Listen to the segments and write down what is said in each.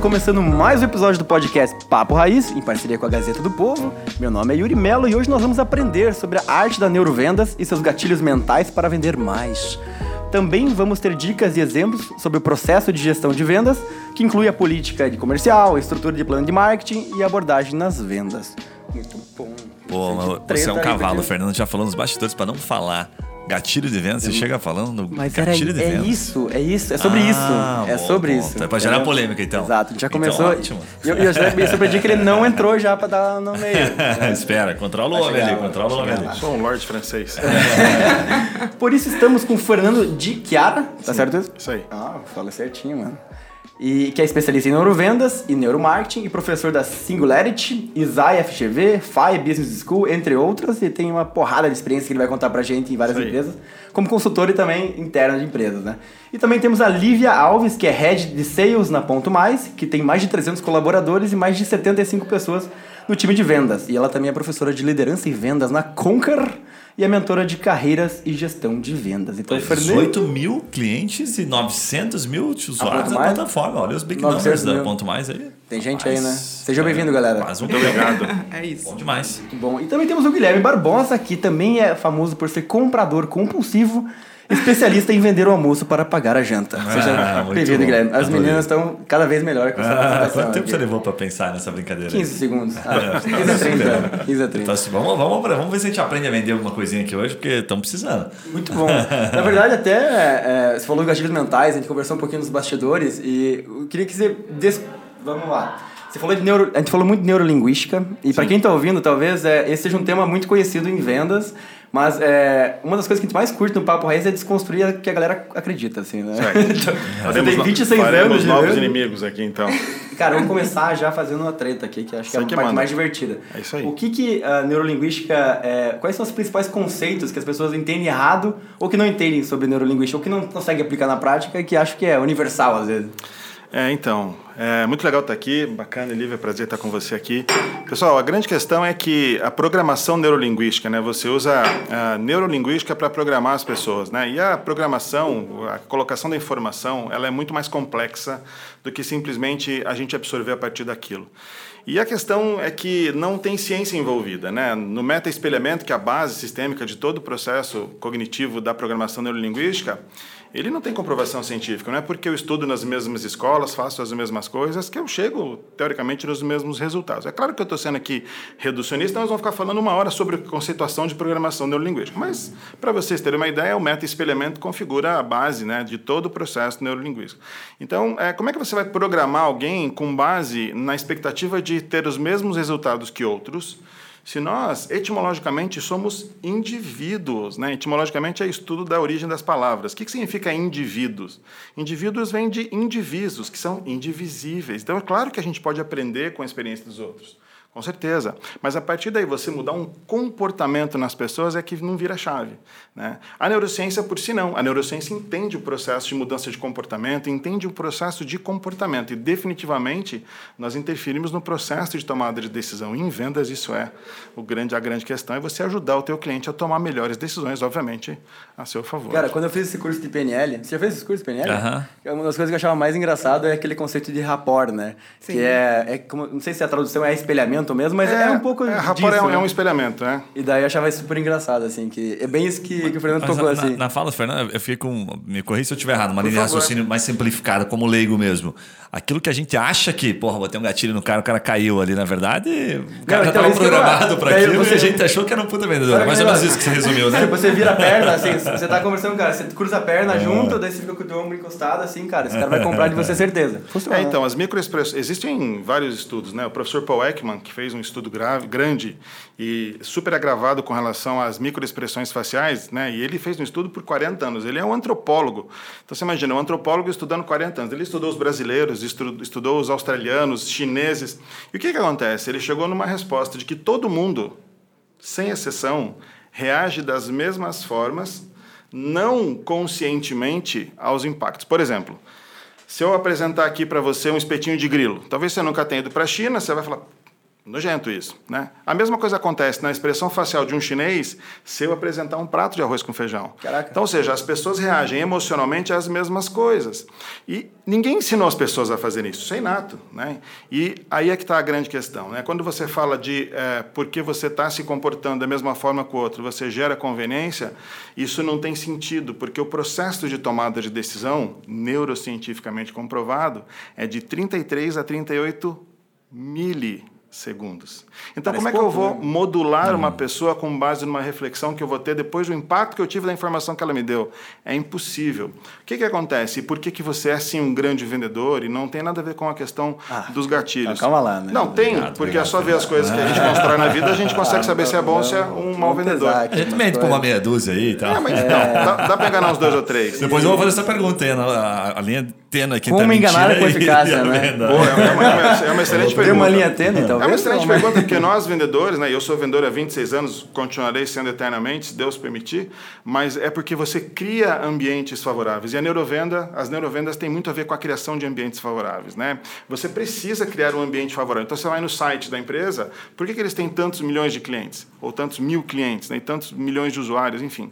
tá começando mais um episódio do podcast Papo Raiz, em parceria com a Gazeta do Povo. Meu nome é Yuri Mello e hoje nós vamos aprender sobre a arte da neurovendas e seus gatilhos mentais para vender mais. Também vamos ter dicas e exemplos sobre o processo de gestão de vendas, que inclui a política de comercial, a estrutura de plano de marketing e abordagem nas vendas. Muito bom. Pô, você é um cavalo, Fernando já falou nos bastidores para não falar Gatilho de venda, você chega falando Mas gatilho era, de é venda. isso, é isso, é sobre Ah, isso. É bom, sobre bom. isso. É pra gerar entendeu? polêmica, então. Exato, já Então, começou. ótimo. E eu, eu já surpreendi que ele não entrou já pra dar no meio. Espera, controla o homem ali, controla o homem ali. Sou um lord francês. Por isso estamos com o Fernando de Chiara, tá certo isso? Isso aí. Ah, fala certinho, mano. E que é especialista em neurovendas e neuromarketing e professor da Singularity, Isai FGV, FI Business School, entre outras, e tem uma porrada de experiência que ele vai contar pra gente em várias empresas, como consultor e também interno de empresas, né? E também temos a Lívia Alves, que é head de sales na Ponto Mais, que tem mais de 300 colaboradores e mais de 75 pessoas no time de vendas. E ela também é professora de liderança e vendas na Conquer e é mentora de carreiras e gestão de vendas. Então, Fernando, 18 mil clientes e 900 mil usuários da Mais? plataforma. Olha os big 900 numbers da mil. Ponto Mais aí. Tem gente Mas, aí, né? Seja é, bem-vindo, galera. Quase um obrigado. É isso. Bom demais. Muito bom. E também temos o Guilherme Barbosa, que também é famoso por ser comprador compulsivo, especialista em vender o almoço para pagar a janta. Ah, Seja bem-vindo. Guilherme. As Adorei. meninas estão cada vez melhor com essa Ah, apresentação quanto tempo aqui. você levou pra pensar nessa brincadeira? 15 segundos. Ah, É, 15 a 30. 15 a 30. Então, assim, vamos, vamos, vamos ver se a gente aprende a vender alguma coisinha aqui hoje, porque estamos precisando. Muito bom. Na verdade, até é, você falou de gatilhos mentais, a gente conversou um pouquinho nos bastidores e eu queria que você. Des... Vamos lá. Você falou de neuro... A gente falou muito de neurolinguística, e para quem está ouvindo, talvez é, esse seja um tema muito conhecido em vendas, mas é, uma das coisas que a gente mais curte no Papo Raiz é desconstruir o que a galera acredita, assim, né? Então, você Faremos tem no- 26 faremos anos novos inimigos aqui, então. Cara, vamos começar já fazendo uma treta aqui, que acho que é a parte manda. mais divertida. É isso aí. O que que a neurolinguística, é, quais são os principais conceitos que as pessoas entendem errado ou que não entendem sobre neurolinguística ou que não conseguem aplicar na prática e que acham que é universal às vezes? É, então, é muito legal estar aqui, bacana, Lívia, prazer estar com você aqui. Pessoal, a grande questão é que a programação neurolinguística, né, você usa a neurolinguística para programar as pessoas, né, e a programação, a colocação da informação, ela é muito mais complexa do que simplesmente a gente absorver a partir daquilo. E a questão é que não tem ciência envolvida. Né? No meta-espelhamento, que é a base sistêmica de todo o processo cognitivo da programação neurolinguística, ele não tem comprovação científica. Não é porque eu estudo nas mesmas escolas, faço as mesmas coisas, que eu chego, teoricamente, nos mesmos resultados. É claro que eu estou sendo aqui reducionista, nós vamos ficar falando uma hora sobre conceituação de programação neurolinguística. Mas, para vocês terem uma ideia, o meta-espelhamento configura a base né, de todo o processo neurolinguístico. Então, é, como é que você vai programar alguém com base na expectativa de ter os mesmos resultados que outros? Se nós, etimologicamente, somos indivíduos, né? etimologicamente é estudo da origem das palavras. O que, que significa indivíduos? Indivíduos vêm de indivisos, que são indivisíveis. Então, é claro que a gente pode aprender com a experiência dos outros. Com certeza. Mas a partir daí você mudar um comportamento nas pessoas é que não vira chave. Né? A neurociência por si não. A neurociência entende o processo de mudança de comportamento, entende o processo de comportamento. E definitivamente nós interferimos no processo de tomada de decisão. E em vendas isso é o grande, a grande questão, é você ajudar o teu cliente a tomar melhores decisões, obviamente, a seu favor. Cara, quando eu fiz esse curso de PNL, você já fez esse curso de PNL? Aham. Uma das coisas que eu achava mais engraçado é aquele conceito de rapport, né? Sim. Que é, é como, não sei se a tradução é espelhamento mesmo, mas é, um pouco é, disso, é, um- né? é um espelhamento, né? E daí eu achava isso super engraçado, assim, que é bem isso que, que o Fernando Mas tocou, na, assim. na, fala do Fernando, eu fiquei com. Me corri se eu estiver errado, uma Por linha de raciocínio mais simplificada, como leigo mesmo. Aquilo que a gente acha que, porra, botei um gatilho no cara, o cara caiu ali, na verdade, o cara Não, já então, estava programado para aquilo você- e a gente achou que era um puta vendedor. É mais que ou menos isso que você resumiu, né? Se você vira a perna, assim, você tá conversando com o cara, você cruza a perna É. junto, daí você fica com o teu ombro encostado, assim, cara, esse cara vai comprar de você certeza. Funciona. É, então, as microexpressões. Existem vários estudos, né? O professor Paul Ekman, que fez um estudo grave, grande e super agravado com relação às microexpressões faciais, né? E ele fez um estudo por 40 anos. Ele é um antropólogo. Então, você imagina, um antropólogo estudando 40 anos. Ele estudou os brasileiros, estu- estudou os australianos, chineses. E o que, que acontece? Ele chegou numa resposta de que todo mundo, sem exceção, reage das mesmas formas, não conscientemente, aos impactos. Por exemplo, se eu apresentar aqui para você um espetinho de grilo, talvez você nunca tenha ido para a China, você vai falar, Nojento isso, né? A mesma coisa acontece na expressão facial de um chinês se eu apresentar um prato de arroz com feijão. Caraca. Então, ou seja, as pessoas reagem emocionalmente às mesmas coisas. E ninguém ensinou as pessoas a fazer isso, isso é inato, né? E aí é que está a grande questão, né? Quando você fala de é, por que você está se comportando da mesma forma que o outro, você gera conveniência, isso não tem sentido, porque o processo de tomada de decisão, neurocientificamente comprovado, é de 33 a 38 milissegundos segundos. Então, Parece como é que pouco, eu vou né? modular uma pessoa com base numa reflexão que eu vou ter depois do impacto que eu tive da informação que ela me deu? É impossível. O que, que acontece? E por que, que você é, sim, um grande vendedor e não tem nada a ver com a questão Ah, dos gatilhos? calma lá, né? Não, tem, Obrigado, porque obrigado. é só ver as coisas que a gente constrói na vida, a gente consegue saber se é bom ou se é um mau vendedor. pesar A aqui gente umas mente com uma meia dúzia aí e tal. É, mas não, dá, dá pra enganar uns dois ou três. Depois eu vou fazer essa pergunta aí, a, a linha tênue aqui Como tá enganar com e- eficácia, a né? Boa, é uma, é uma- é uma excelente Tem pergunta. uma linha tênue, É talvez? uma excelente Não, mas- pergunta, porque nós vendedores, né, eu sou vendedor há 26 anos, continuarei sendo eternamente, se Deus permitir, mas é porque você cria ambientes favoráveis. E a neurovenda, as neurovendas têm muito a ver com a criação de ambientes favoráveis. Né? Você precisa criar um ambiente favorável. Então você vai no site da empresa, por que, que eles têm tantos milhões de clientes? Ou tantos mil clientes, né, e tantos milhões de usuários, enfim.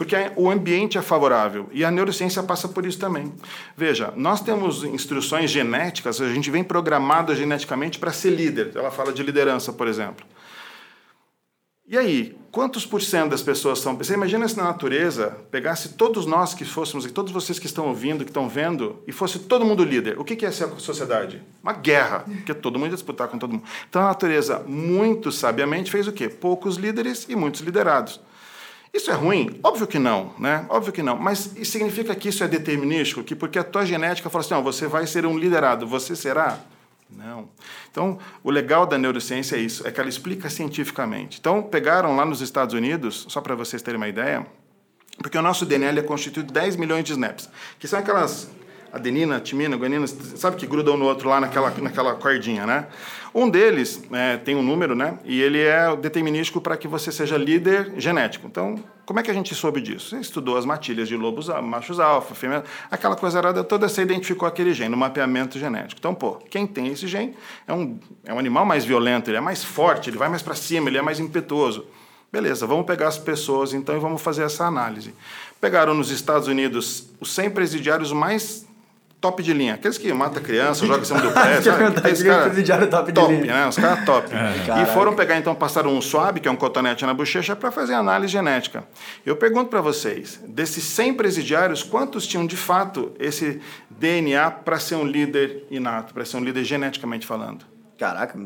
Porque o ambiente é favorável. E a neurociência passa por isso também. Veja, nós temos instruções genéticas, a gente vem programado geneticamente para ser líder. Ela fala de liderança, por exemplo. E aí, quantos por cento das pessoas são? Você imagina se na natureza pegasse todos nós que fôssemos, e todos vocês que estão ouvindo, que estão vendo, e fosse todo mundo líder. O que que ser a sociedade? Uma guerra, porque todo mundo ia disputar com todo mundo. Então a natureza, muito sabiamente, fez o quê? Poucos líderes e muitos liderados. Isso é ruim? Óbvio que não, né? Óbvio que não. Mas significa que isso é determinístico? Que porque a tua genética fala assim, não, você vai ser um liderado, você será? Não. Então, o legal da neurociência é isso, é que ela explica cientificamente. Então, pegaram lá nos Estados Unidos, só para vocês terem uma ideia, porque o nosso DNA é constituído de 10 milhões de snaps, que são aquelas adenina, timina, guanina, sabe que grudam no outro lá naquela, naquela cordinha, né? Um deles é, tem um número, né? E ele é determinístico para que você seja líder genético. Então, como é que a gente soube disso? Você estudou as matilhas de lobos machos alfa, fêmea, aquela coisa arada toda, você identificou aquele gene no mapeamento genético. Então, pô, quem tem esse gene é um, é um animal mais violento, ele é mais forte, ele vai mais para cima, ele é mais impetuoso. Beleza, vamos pegar as pessoas então e vamos fazer essa análise. Pegaram nos Estados Unidos os 100 presidiários mais top de linha. Aqueles que matam criança, jogam em cima do prédio. Sabe? aquele cara presidiário top de top linha. né? Os caras top. Caraca. E foram pegar, então, passaram um swab, que é um cotonete na bochecha, para fazer análise genética. Eu pergunto para vocês, desses 100 presidiários, quantos tinham, de fato, esse DNA para ser um líder inato, para ser um líder geneticamente falando? Caraca,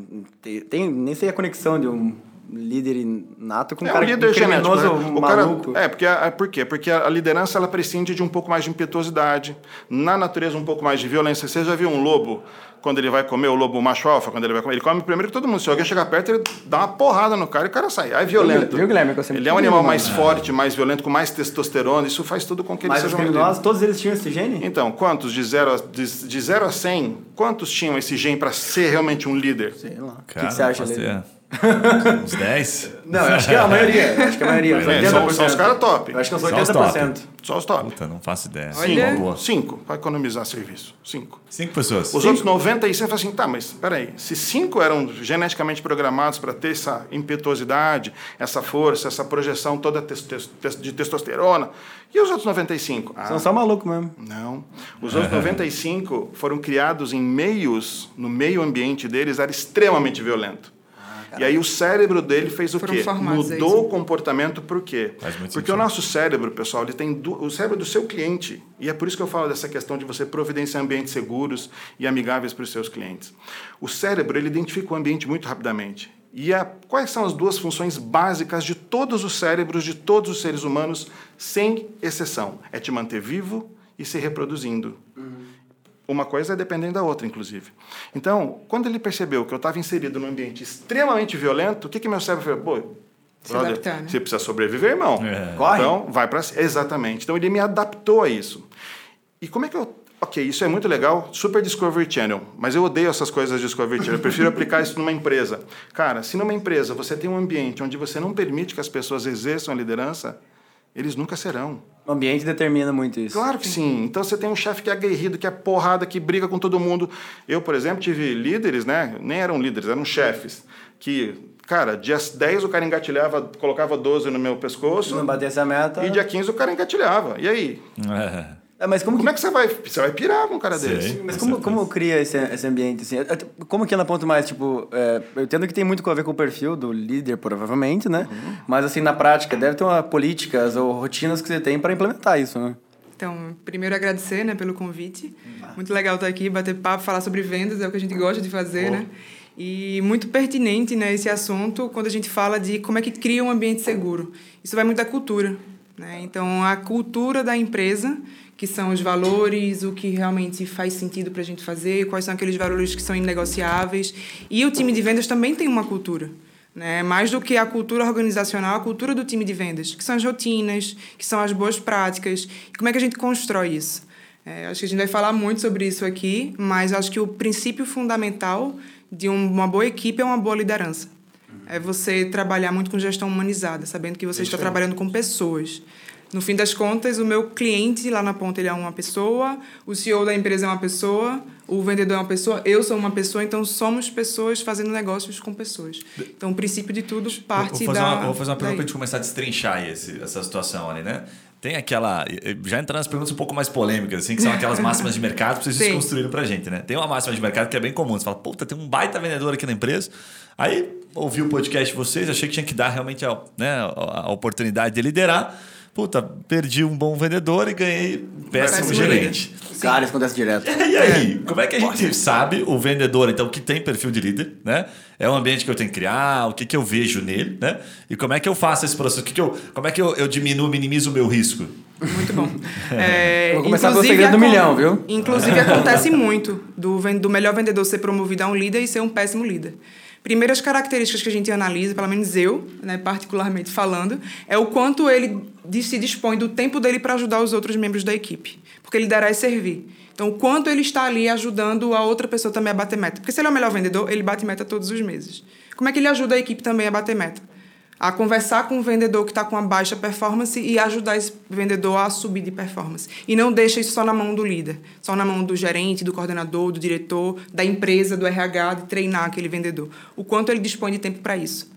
tem, tem- nem sei a conexão de um líder inato com um É um cara líder genético. criminoso né? O cara, maluco. é, porque, a- por quê? Porque a, liderança ela prescinde de um pouco mais de impetuosidade. Na natureza, um pouco mais de violência. Você já viu um lobo, quando ele vai comer, o lobo macho alfa, quando ele vai comer? Ele come primeiro que todo mundo. Se alguém chegar perto, ele dá uma porrada no cara e o cara sai. Aí é violento. Viu, Guilherme, ele é um animal mais forte, mais violento, com mais testosterona. Isso faz tudo com que ele Mas os seja um criminosos, todos eles tinham esse gene? Então, quantos de 0 a, de, de zero a 100, quantos tinham esse gene para ser realmente um líder? Sei lá. O que, Cara, que você acha dele? Uns 10? Não, eu acho que é a maioria. Acho que é a maioria. É, são- 80%. são os caras top. Eu acho que uns Só os 80%. Só os top. Puta, não faço ideia. Boa. Cinco, para economizar serviço. Cinco. Cinco pessoas. Os outros 90 e você fala assim, tá, mas peraí, se cinco eram geneticamente programados para ter essa impetuosidade, essa força, essa projeção toda de testosterona, e os outros 95? Ah, São só malucos mesmo. não. Os outros 95 foram criados em meios, no meio ambiente deles era extremamente violento. E aí o cérebro dele fez o Foram quê? é Mudou o comportamento por quê? Porque o sentido. nosso cérebro, pessoal, ele tem du- o cérebro do seu cliente. E é por isso que eu falo dessa questão de você providenciar ambientes seguros e amigáveis para os seus clientes. O cérebro, ele identifica o ambiente muito rapidamente. E a, quais são as duas funções básicas de todos os cérebros de todos os seres humanos, sem exceção? É te manter vivo e se reproduzindo. Uma coisa é dependendo da outra, inclusive. Então, quando ele percebeu que eu estava inserido num ambiente extremamente violento, o que, que meu cérebro falou? Pô, Se brother, adaptar, né? você precisa sobreviver, irmão. É. Corre. Então, vai para Exatamente. Então, ele me adaptou a isso. E como é que eu. Ok, isso é muito legal, super Discovery Channel, mas eu odeio essas coisas de Discovery Channel. Eu prefiro aplicar isso numa empresa. Cara, se numa empresa você tem um ambiente onde você não permite que as pessoas exerçam a liderança, eles nunca serão. O ambiente determina muito isso. Claro que sim. Então você tem um chefe que é aguerrido, que é porrada, que briga com todo mundo. Eu, por exemplo, tive líderes, né? Nem eram líderes, eram chefes. que, cara, dia 10 o cara engatilhava, colocava 12 no meu pescoço. Não batesse a meta. E dia 15 o cara engatilhava. E aí? É. É, mas como, Como que, é que você vai. Você vai pirar com um cara Sei. desse? mas Com como, como cria esse, esse ambiente, assim? É, Como que anda ponto mais, tipo... é, eu entendo que tem muito a ver com o perfil do líder, provavelmente, né? Uhum. Mas, assim, na prática, deve ter uma políticas ou rotinas que você tem para implementar isso, né? Então, primeiro agradecer né, pelo convite. Muito legal estar aqui, bater papo, falar sobre vendas, é o que a gente gosta de fazer, né? E muito pertinente né, esse assunto quando a gente fala de como é que cria um ambiente seguro. Isso vai muito da cultura. Né? Então, a cultura da empresa, que são os valores, o que realmente faz sentido para a gente fazer, quais são aqueles valores que são inegociáveis. E o time de vendas também tem uma cultura. Né? Mais do que a cultura organizacional, a cultura do time de vendas, que são as rotinas, que são as boas práticas. Como é que a gente constrói isso? É, acho que a gente vai falar muito sobre isso aqui, mas acho que o princípio fundamental de um- uma boa equipe é uma boa liderança. É você trabalhar muito com gestão humanizada, sabendo que você está trabalhando com pessoas. No fim das contas, o meu cliente lá na ponta ele é uma pessoa, o CEO da empresa é uma pessoa, o vendedor é uma pessoa, eu sou uma pessoa, então somos pessoas fazendo negócios com pessoas. Então, o princípio de tudo parte vou fazer da. uma, vou fazer uma pergunta daí. pra gente começar a destrinchar esse, essa situação ali, né? Tem aquela. Já entrando nas perguntas um pouco mais polêmicas, assim, que são aquelas máximas de mercado que vocês Sim. desconstruíram pra gente, né? Tem uma máxima de mercado que é bem comum. Você fala, puta, tem um baita vendedor aqui na empresa. Aí ouvi o podcast de vocês, achei que tinha que dar realmente a, né, a a oportunidade de liderar. Puta, perdi um bom vendedor e ganhei um péssimo Péssimo gerente. Cara, isso acontece direto. E aí, como é que a gente sabe o vendedor, então, que tem perfil de líder, né? É um ambiente que eu tenho que criar, o que, que eu vejo nele, né? E como é que eu faço esse processo? O que que eu, como é que eu, eu diminuo, minimizo o meu risco? Muito bom. É, Vou começar pelo inclusive, segredo do milhão, viu? Inclusive, acontece muito do, do melhor vendedor ser promovido a um líder e ser um péssimo líder. Primeiras características que a gente analisa, pelo menos eu, né, particularmente falando, é o quanto ele se dispõe do tempo dele para ajudar os outros membros da equipe. Porque liderar é servir. Então, o quanto ele está ali ajudando a outra pessoa também a bater meta. Porque se ele é o melhor vendedor, ele bate meta todos os meses. Como é que ele ajuda a equipe também a bater meta? A conversar com um vendedor que está com uma baixa performance e ajudar esse vendedor a subir de performance. E não deixa isso só na mão do líder, só na mão do gerente, do coordenador, do diretor, da empresa, do RH, de treinar aquele vendedor. O quanto ele dispõe de tempo para isso.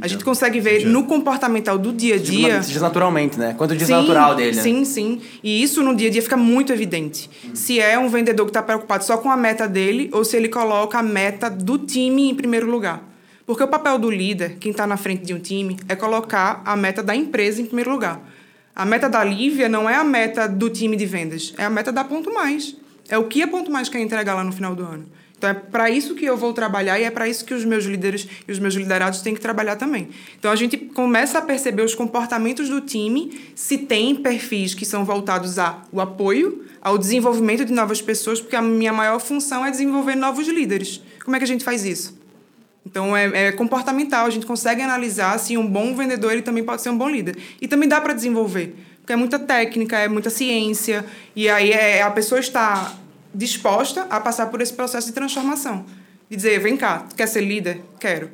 A gente consegue ver no comportamental do dia a dia. diz naturalmente, né? Quanto diz Sim, natural dele, né? Sim, sim. E isso no dia a dia fica muito evidente. Se é um vendedor que está preocupado só com a meta dele ou se ele coloca a meta do time em primeiro lugar. Porque o papel do líder, quem está na frente de um time, é colocar a meta da empresa em primeiro lugar. A meta da Lívia não é a meta do time de vendas, é a meta da Ponto Mais. É o que a Ponto Mais quer entregar lá no final do ano. Então é para isso que eu vou trabalhar e é para isso que os meus líderes e os meus liderados têm que trabalhar também. Então a gente começa a perceber os comportamentos do time, se tem perfis que são voltados ao apoio, ao desenvolvimento de novas pessoas, porque a minha maior função é desenvolver novos líderes. Como é que a gente faz isso? Então é, é comportamental, a gente consegue analisar se um bom vendedor ele também pode ser um bom líder. E também dá para desenvolver, porque é muita técnica, é muita ciência, e aí é, a pessoa está disposta a passar por esse processo de transformação. De dizer, vem cá, tu quer ser líder? Quero.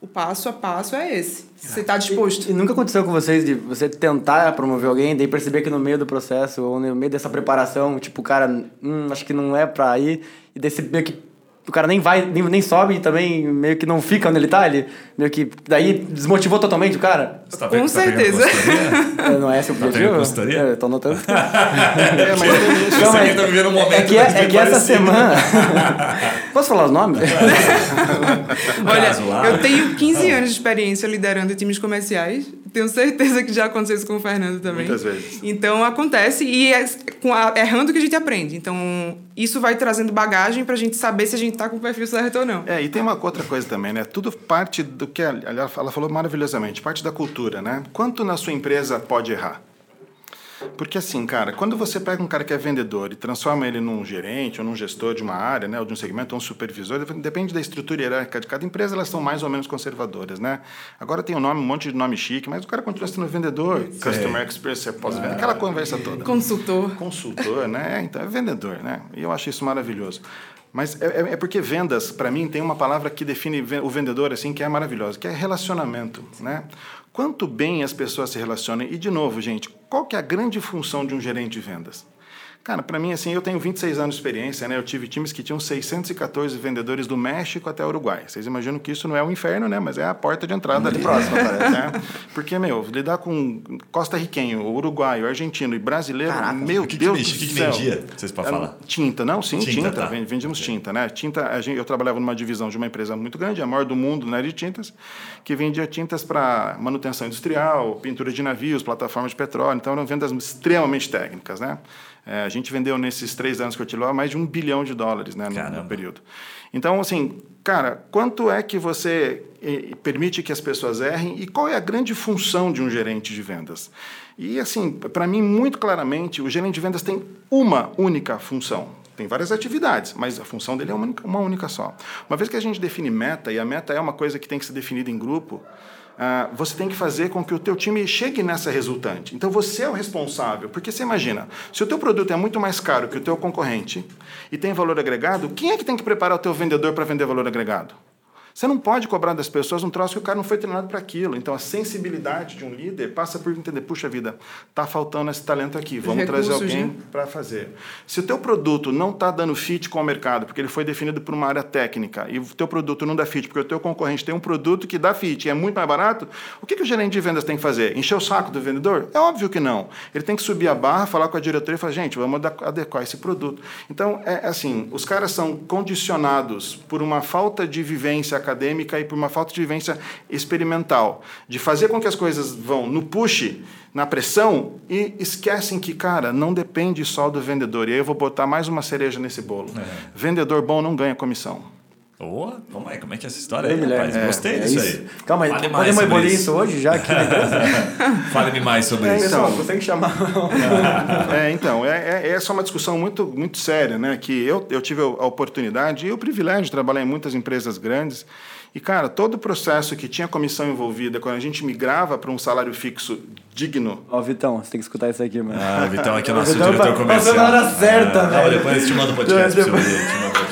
O passo a passo é esse. Você está disposto. E nunca aconteceu com vocês de você tentar promover alguém, daí perceber que no meio do processo ou no meio dessa preparação, tipo, o cara, hum, acho que não é pra ir, e daí você meio que o cara nem vai, nem, nem sobe e também meio que não fica onde ele tá, ele meio que daí desmotivou totalmente o cara. Você tá Com tá certeza. É, Não é esse o Tá objetivo? consultoria? É, eu tô notando. É, mas. Não, tá vivendo um é momento que, é, é que essa semana. Posso falar os nomes? Olha, eu tenho 15 anos de experiência liderando times comerciais. Tenho certeza que já aconteceu isso com o Fernando também. Muitas vezes. Então acontece e é com a- errando que a gente aprende. Então isso vai trazendo bagagem pra gente saber se a gente tá com o perfil certo ou não. É, e tem uma outra coisa também, né? Tudo parte do que ela, falou maravilhosamente, parte da cultura, né? Quanto na sua empresa pode errar? Porque assim, cara, quando você pega um cara que é vendedor e transforma ele num gerente ou num gestor de uma área, né, ou de um segmento, ou um supervisor, depende da estrutura hierárquica de cada empresa, elas são mais ou menos conservadoras, né? Agora tem um nome, um monte de nome chique, mas o cara continua sendo vendedor, customer experience, pós-venda, aquela conversa toda. Consultor. Consultor, né? Então é vendedor, né? E eu acho isso maravilhoso. Mas é, é- é porque vendas, para mim, tem uma palavra que define o vendedor assim que é maravilhosa, que é relacionamento, né? Quanto bem as pessoas se relacionam. E de novo, gente, qual que é a grande função de um gerente de vendas? Cara, para mim, assim, eu tenho 26 anos de experiência, né? Eu tive times que tinham 614 vendedores do México até o Uruguai. Vocês imaginam que isso não é o um inferno, né? Mas é a porta de entrada ali. próxima, parece. Né? Porque, meu, lidar com Costa Riquenho, uruguaio, argentino e brasileiro, Caraca, meu que Deus que, do que céu. Que vendia, vocês podem falar? Tinta, não? Sim, tinta. tinta tá. Vendíamos okay. tinta, né? Tinta, gente, eu trabalhava numa divisão de uma empresa muito grande, a maior do mundo na área de tintas, que vendia tintas para manutenção industrial, pintura de navios, plataformas de petróleo. Então, eram vendas extremamente técnicas, né? É, a gente vendeu nesses três anos que eu tive lá mais de um bilhão de dólares né, no, no, período. Então, assim, cara, quanto é que você permite que as pessoas errem e qual é a grande função de um gerente de vendas? E, assim, para mim, muito claramente, o gerente de vendas tem uma única função. Tem várias atividades, mas a função dele é uma única, uma única só. Uma vez que a gente define meta, e a meta é uma coisa que tem que ser definida em grupo, Uh, você tem que fazer com que o teu time chegue nessa resultante. Então você é o responsável, porque você imagina, se o teu produto é muito mais caro que o teu concorrente e tem valor agregado, quem é que tem que preparar o teu vendedor para vender valor agregado? Você não pode cobrar das pessoas um troço que o cara não foi treinado para aquilo. Então, a sensibilidade de um líder passa por entender, puxa vida, está faltando esse talento aqui, vamos trazer alguém né? para fazer. Se o teu produto não está dando fit com o mercado, porque ele foi definido por uma área técnica, e o teu produto não dá fit, porque o teu concorrente tem um produto que dá fit e é muito mais barato, o que, que o gerente de vendas tem que fazer? Encher o saco do vendedor? É óbvio que não. Ele tem que subir a barra, falar com a diretoria e falar, gente, vamos adequar esse produto. Então, é assim, os caras são condicionados por uma falta de vivência acadêmica e por uma falta de vivência experimental, de fazer com que as coisas vão no push, na pressão e esquecem que, cara, não depende só do vendedor. E aí eu vou botar mais uma cereja nesse bolo. É. Vendedor bom não ganha comissão. Oh, como é, como é que é essa história aí, rapaz? É, Gostei é disso isso. aí. Calma aí, podemos abolir isso hoje já aqui Fale-me mais sobre é, isso. Então, tem que chamar. é, então, é, é, essa é uma discussão muito, muito séria, né? Que eu, eu tive a oportunidade e o privilégio de trabalhar em muitas empresas grandes e, cara, todo o processo que tinha comissão envolvida, quando a gente migrava para um salário fixo digno. Ó, Vitão, você tem que escutar isso aqui, mano. Ah, Vitão aqui é o nosso Vitão diretor comercial. Passou na hora certa, ah, velho. Depois te manda o podcast depois...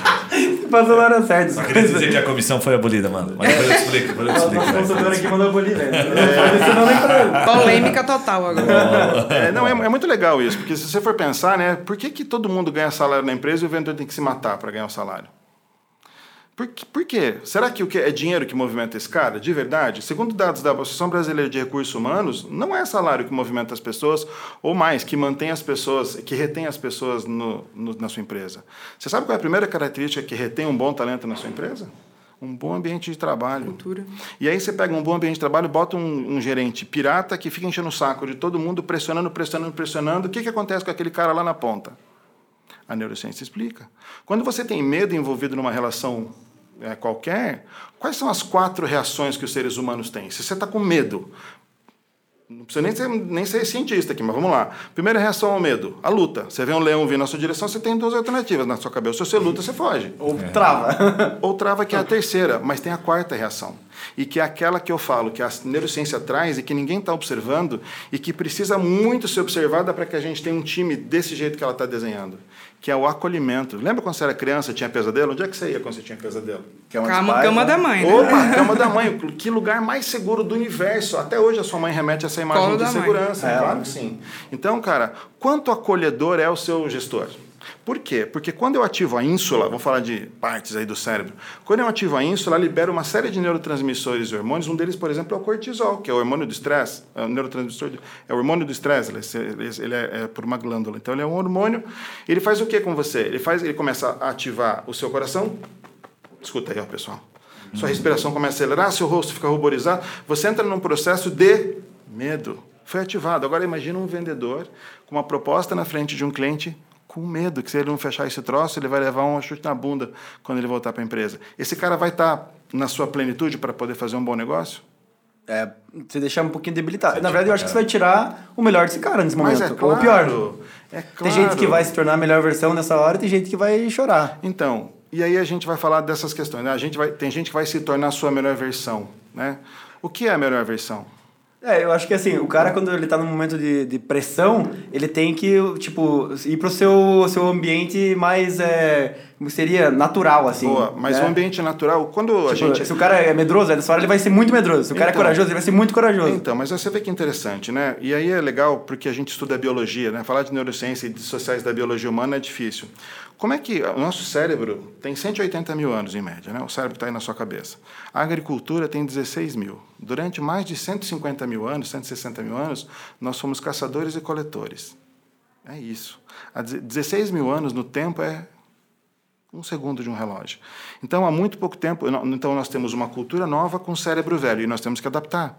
Passou na hora certa. Só queria dizer que a comissão foi abolida, mano. Mas depois eu explico, depois eu explico. O consultor aqui mandou abolir, velho. É. Polêmica total agora. É, não, é, é, muito legal isso, porque se você for pensar, né, por que, que todo mundo ganha salário na empresa e o vendedor tem que se matar para ganhar o salário? Por, por quê? Será que o que é dinheiro que movimenta esse cara? De verdade? Segundo dados da Associação Brasileira de Recursos Humanos, não é salário que movimenta as pessoas, ou mais, que mantém as pessoas, que retém as pessoas no, no, na sua empresa. Você sabe qual é a primeira característica que retém um bom talento na sua empresa? Um bom ambiente de trabalho. Cultura. E aí você pega um bom ambiente de trabalho, bota um, um gerente pirata que fica enchendo o saco de todo mundo, pressionando, pressionando, pressionando. O que, que acontece com aquele cara lá na ponta? A neurociência explica. Quando você tem medo envolvido numa relação é, qualquer, quais são as quatro reações que os seres humanos têm? Se você está com medo, não precisa nem ser, nem ser cientista aqui, mas vamos lá. Primeira reação ao medo, a luta. Você vê um leão vir na sua direção, você tem duas alternativas na sua cabeça. Se você luta, você foge. Ou é. trava. Ou trava, que é a terceira. Mas tem a quarta reação. E que é aquela que eu falo, que a neurociência traz e que ninguém está observando e que precisa muito ser observada para que a gente tenha um time desse jeito que ela está desenhando que é o acolhimento. Lembra quando você era criança, tinha pesadelo? Onde é que você ia quando você tinha pesadelo? Cama, cama, cama da mãe, né? Opa, cama da mãe. Que lugar mais seguro do universo. Até hoje a sua mãe remete a essa imagem Colo de segurança. É, claro que sim. Então, cara, quanto acolhedor é o seu gestor? Por quê? Porque quando eu ativo a ínsula, vou falar de partes aí do cérebro, quando eu ativo a ínsula, libera uma série de neurotransmissores e hormônios. Um deles, por exemplo, é o cortisol, que é o hormônio do estresse. É o neurotransmissor, é o hormônio do estresse. Ele, ele é, é, por uma glândula. Então, ele é um hormônio. Ele faz o que com você? Ele faz, ele começa a ativar o seu coração. Escuta aí, ó, pessoal. Sua respiração começa a acelerar, seu rosto fica ruborizado. Você entra num processo de medo. Foi ativado. Agora imagina um vendedor com uma proposta na frente de um cliente com medo que se ele não fechar esse troço, ele vai levar um chute na bunda quando ele voltar para a empresa. Esse cara vai estar tá na sua plenitude para poder fazer um bom negócio? É, você deixar um pouquinho debilitado. Na verdade, eu acho que você vai tirar o melhor desse cara nesse momento. Mas é claro, ou o pior. É claro. Tem gente que vai se tornar a melhor versão nessa hora e tem gente que vai chorar. Então, e aí a gente vai falar dessas questões. Né? A gente vai, tem gente que vai se tornar a sua melhor versão. Né? O que é a melhor versão? É, eu acho que assim, o cara quando ele tá num momento de, de pressão, ele tem que, tipo, ir pro seu, seu ambiente mais, é, seria natural, assim. Boa, mas né? o ambiente natural, quando a Tipo, gente. Se o cara é medroso, nessa hora ele vai ser muito medroso. Se o cara Então. é corajoso, ele vai ser muito corajoso. Então, mas você vê que interessante, né? E aí é legal porque a gente estuda a biologia, né? Falar de neurociência e de sociais da biologia humana é difícil. Como é que o nosso cérebro tem 180 mil anos em média, né? O cérebro está aí na sua cabeça. A agricultura tem 16 mil. Durante mais de 150 mil anos, 160 mil anos, nós fomos caçadores e coletores. É isso. Há 16 mil anos no tempo é um segundo de um relógio. Então, há muito pouco tempo, então nós temos uma cultura nova com cérebro velho e nós temos que adaptar.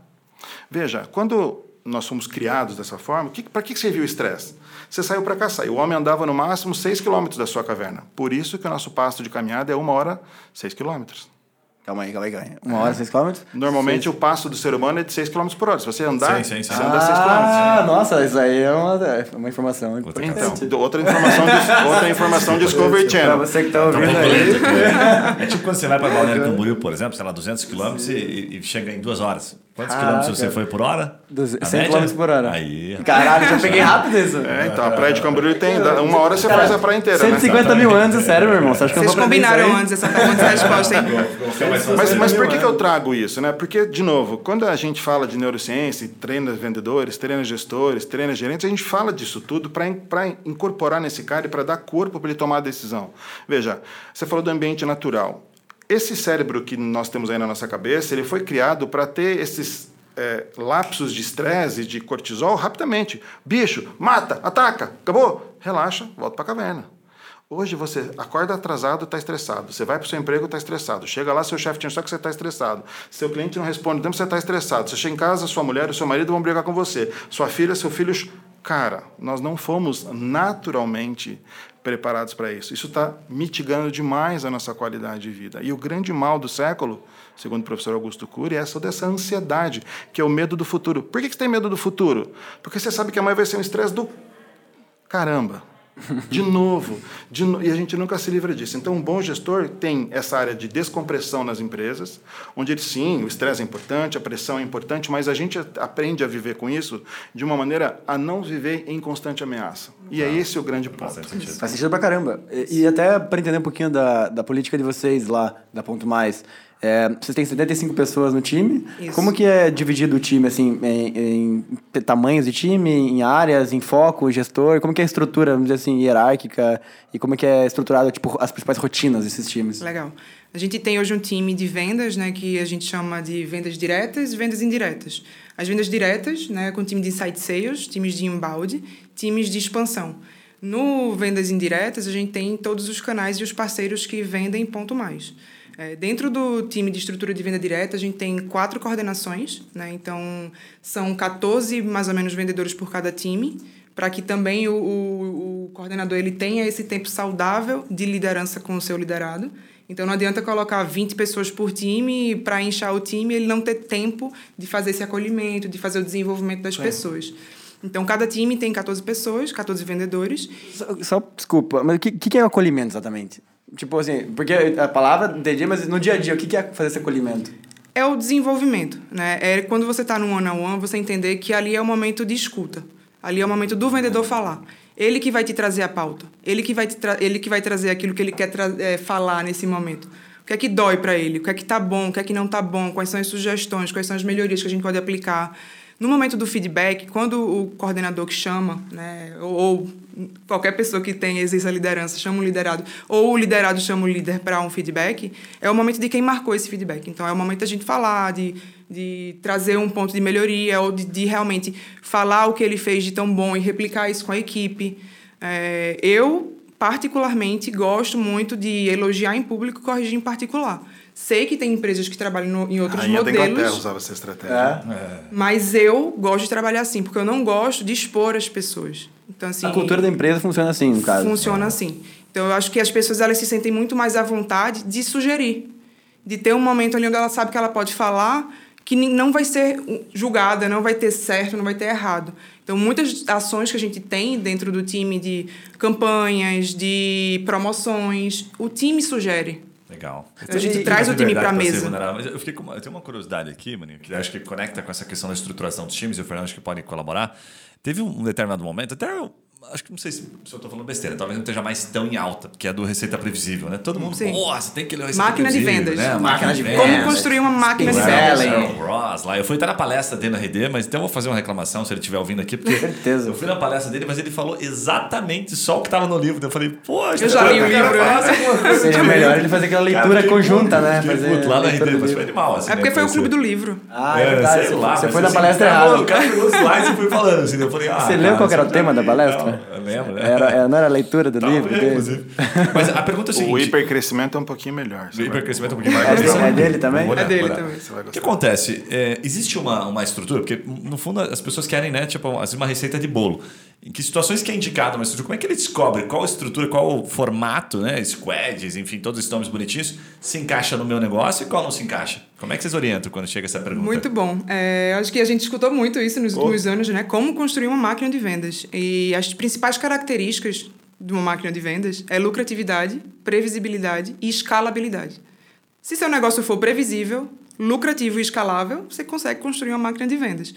Veja, quando nós fomos criados dessa forma, para que, que serviu o estresse? Você saiu para caçar e o homem andava no máximo 6 quilômetros da sua caverna. Por isso que o nosso pasto de caminhada é uma hora 6 quilômetros. Calma aí, calma aí, calma aí. Uma hora, seis quilômetros? Normalmente o passo do ser humano é de 6 km por hora. Se você andar, Sim, sim, sim. você anda 6 Ah, km. nossa, isso aí é uma, é uma informação Outra importante. Então, outra informação, de, outra informação Discovery Pra Channel. você que tá ouvindo aí. aqui. É tipo quando você vai para Balneário Camboriú, por exemplo, sei lá, 200 km e, e chega em duas horas. Quantos Caraca. quilômetros você foi por hora? Duze- A 100 média? km por hora. Aí. Caralho, já peguei rápido isso. É, então, a praia de Camboriú tem. Uma hora você faz a praia inteira, né? 150 mil anos, é sério, meu irmão. Você acha que Vocês combinaram antes essa pergunta e resposta, hein? Mas, mas por que, que eu trago isso? Né? Porque, de novo, quando a gente fala de neurociência, e treina vendedores, treina gestores, treina gerentes, a gente fala disso tudo para incorporar nesse cara e para dar corpo para ele tomar a decisão. Veja, você falou do ambiente natural. Esse cérebro que nós temos aí na nossa cabeça, ele foi criado para ter esses é, lapsos de estresse, de cortisol, rapidamente. Bicho, mata, ataca, acabou, relaxa, volta para a caverna. Hoje você acorda atrasado, está estressado. Você vai para o seu emprego, está estressado. Chega lá, seu chefe te só que você está estressado. Seu cliente não responde tempo, você está estressado. Você chega em casa, sua mulher e seu marido vão brigar com você. Sua filha, seu filho... Cara, nós não fomos naturalmente preparados para isso. Isso está mitigando demais a nossa qualidade de vida. E o grande mal do século, segundo o professor Augusto Cury, é essa dessa ansiedade, que é o medo do futuro. Por que você tem medo do futuro? Porque você sabe que amanhã vai ser um estresse do caramba. De novo, de no... e a gente nunca se livra disso. Então, um bom gestor tem essa área de descompressão nas empresas, onde ele sim, o estresse é importante, a pressão é importante, mas a gente aprende a viver com isso de uma maneira a não viver em constante ameaça. E é esse o grande ponto. Bastante sentido. Faz sentido pra caramba. E, e até para entender um pouquinho da, da política de vocês lá, da Ponto Mais. É, vocês têm 75 pessoas no time. Isso. Como que é dividido o time, assim, em, em tamanhos de time, em áreas, em foco, gestor? Como que é a estrutura, vamos dizer assim, hierárquica? E como que é estruturado, tipo, as principais rotinas desses times? Legal. A gente tem hoje um time de vendas, né, que a gente chama de vendas diretas e vendas indiretas. As vendas diretas, né, com time de inside sales, times de inbound, times de expansão. No vendas indiretas, a gente tem todos os canais e os parceiros que vendem ponto mais. É, dentro do time de estrutura de venda direta, a gente tem quatro coordenações, né? então são 14 mais ou menos vendedores por cada time, para que também o, o, o coordenador ele tenha esse tempo saudável de liderança com o seu liderado. Então não adianta colocar 20 pessoas por time para inchar o time ele não ter tempo de fazer esse acolhimento, de fazer o desenvolvimento das pessoas. Então cada time tem 14 pessoas, 14 vendedores. Só, só- desculpa, mas o que, que é o acolhimento exatamente? Tipo assim, porque a palavra entendi, mas no dia a dia, o que é fazer esse acolhimento? É o desenvolvimento, né? É quando você está no one on one, você entender que ali é o momento de escuta. Ali é o momento do vendedor falar. Ele que vai te trazer a pauta. Ele que vai, ele que vai trazer aquilo que ele quer é, falar nesse momento. O que é que dói para ele? O que é que tá bom? O que é que não tá bom? Quais são as sugestões? Quais são as melhorias que a gente pode aplicar? No momento do feedback, quando o coordenador que chama, né, ou, qualquer pessoa que tenha exerça a liderança chama um liderado, ou o liderado chama o líder para um feedback, é o momento de quem marcou esse feedback. Então, é o momento da gente falar, de, de trazer um ponto de melhoria, ou de, de realmente falar o que ele fez de tão bom e replicar isso com a equipe. É, eu, particularmente, gosto muito de elogiar em público e corrigir em particular. Sei que tem empresas que trabalham no- em outros Rainha da Inglaterra modelos. usava essa estratégia. É. Mas eu gosto de trabalhar assim, porque eu não gosto de expor as pessoas. Então, assim, A cultura da empresa funciona assim, no caso. funciona assim. Então, eu acho que as pessoas elas se sentem muito mais à vontade de sugerir. De ter um momento ali onde ela sabe que ela pode falar, que não vai ser julgada, não vai ter certo, não vai ter errado. Então, muitas ações que a gente tem dentro do time de campanhas, de promoções, o time sugere. Legal. A gente E- traz o time para a mesa. Mas eu, fiquei com uma, eu tenho uma curiosidade aqui, maninho, que acho que conecta com essa questão da estruturação dos times, e o Fernando acho que pode colaborar. Teve um determinado momento, até acho que não sei se, se eu estou falando besteira, talvez não esteja mais tão em alta, que é do Receita Previsível, né? Todo mundo, Sim. você tem que ler o Receita Máquina de Previsível, vendas. Né? Máquina de vendas. Como construir uma máquina de vendas. Ross lá. Eu fui até na palestra dele na RD, mas então eu vou fazer uma reclamação se ele estiver ouvindo aqui, porque Certeza. eu fui na palestra dele, mas ele falou exatamente só o que estava no livro. Eu falei, poxa, Eu já li o livro, né? coisa Seria melhor ele fazer aquela leitura Cara, conjunta, né? Fazer puto lá na RD, mas foi animal. Assim, É porque né? foi o clube do livro. Ah, é verdade. sei Você, lá, você foi na assim, palestra errada. O cara pegou os slides e foi falando. Assim, eu falei, ah, Você lembra cara, qual era o tema tá- da palestra? Não, eu lembro, né? Era, era- não era a leitura do Tava livro bem, dele? inclusive. Mas a pergunta é o O seguinte... hipercrescimento é um pouquinho melhor. O hipercrescimento é um pouquinho mais É é dele também? Olhar, É dele também. Você vai O que acontece? É, existe uma, uma estrutura, porque no fundo as pessoas querem, né, tipo, assim, uma receita de bolo. Em que situações que é indicado uma estrutura? Como é que ele descobre qual a estrutura, qual o formato, né, squads, enfim, todos esses nomes bonitinhos, se encaixa no meu negócio e qual não se encaixa? Como é que vocês orientam quando chega essa pergunta? Muito bom. É, acho que a gente escutou muito isso nos últimos anos, né? Como construir uma máquina de vendas. E as principais características de uma máquina de vendas é lucratividade, previsibilidade e escalabilidade. Se seu negócio for previsível, lucrativo e escalável, você consegue construir uma máquina de vendas.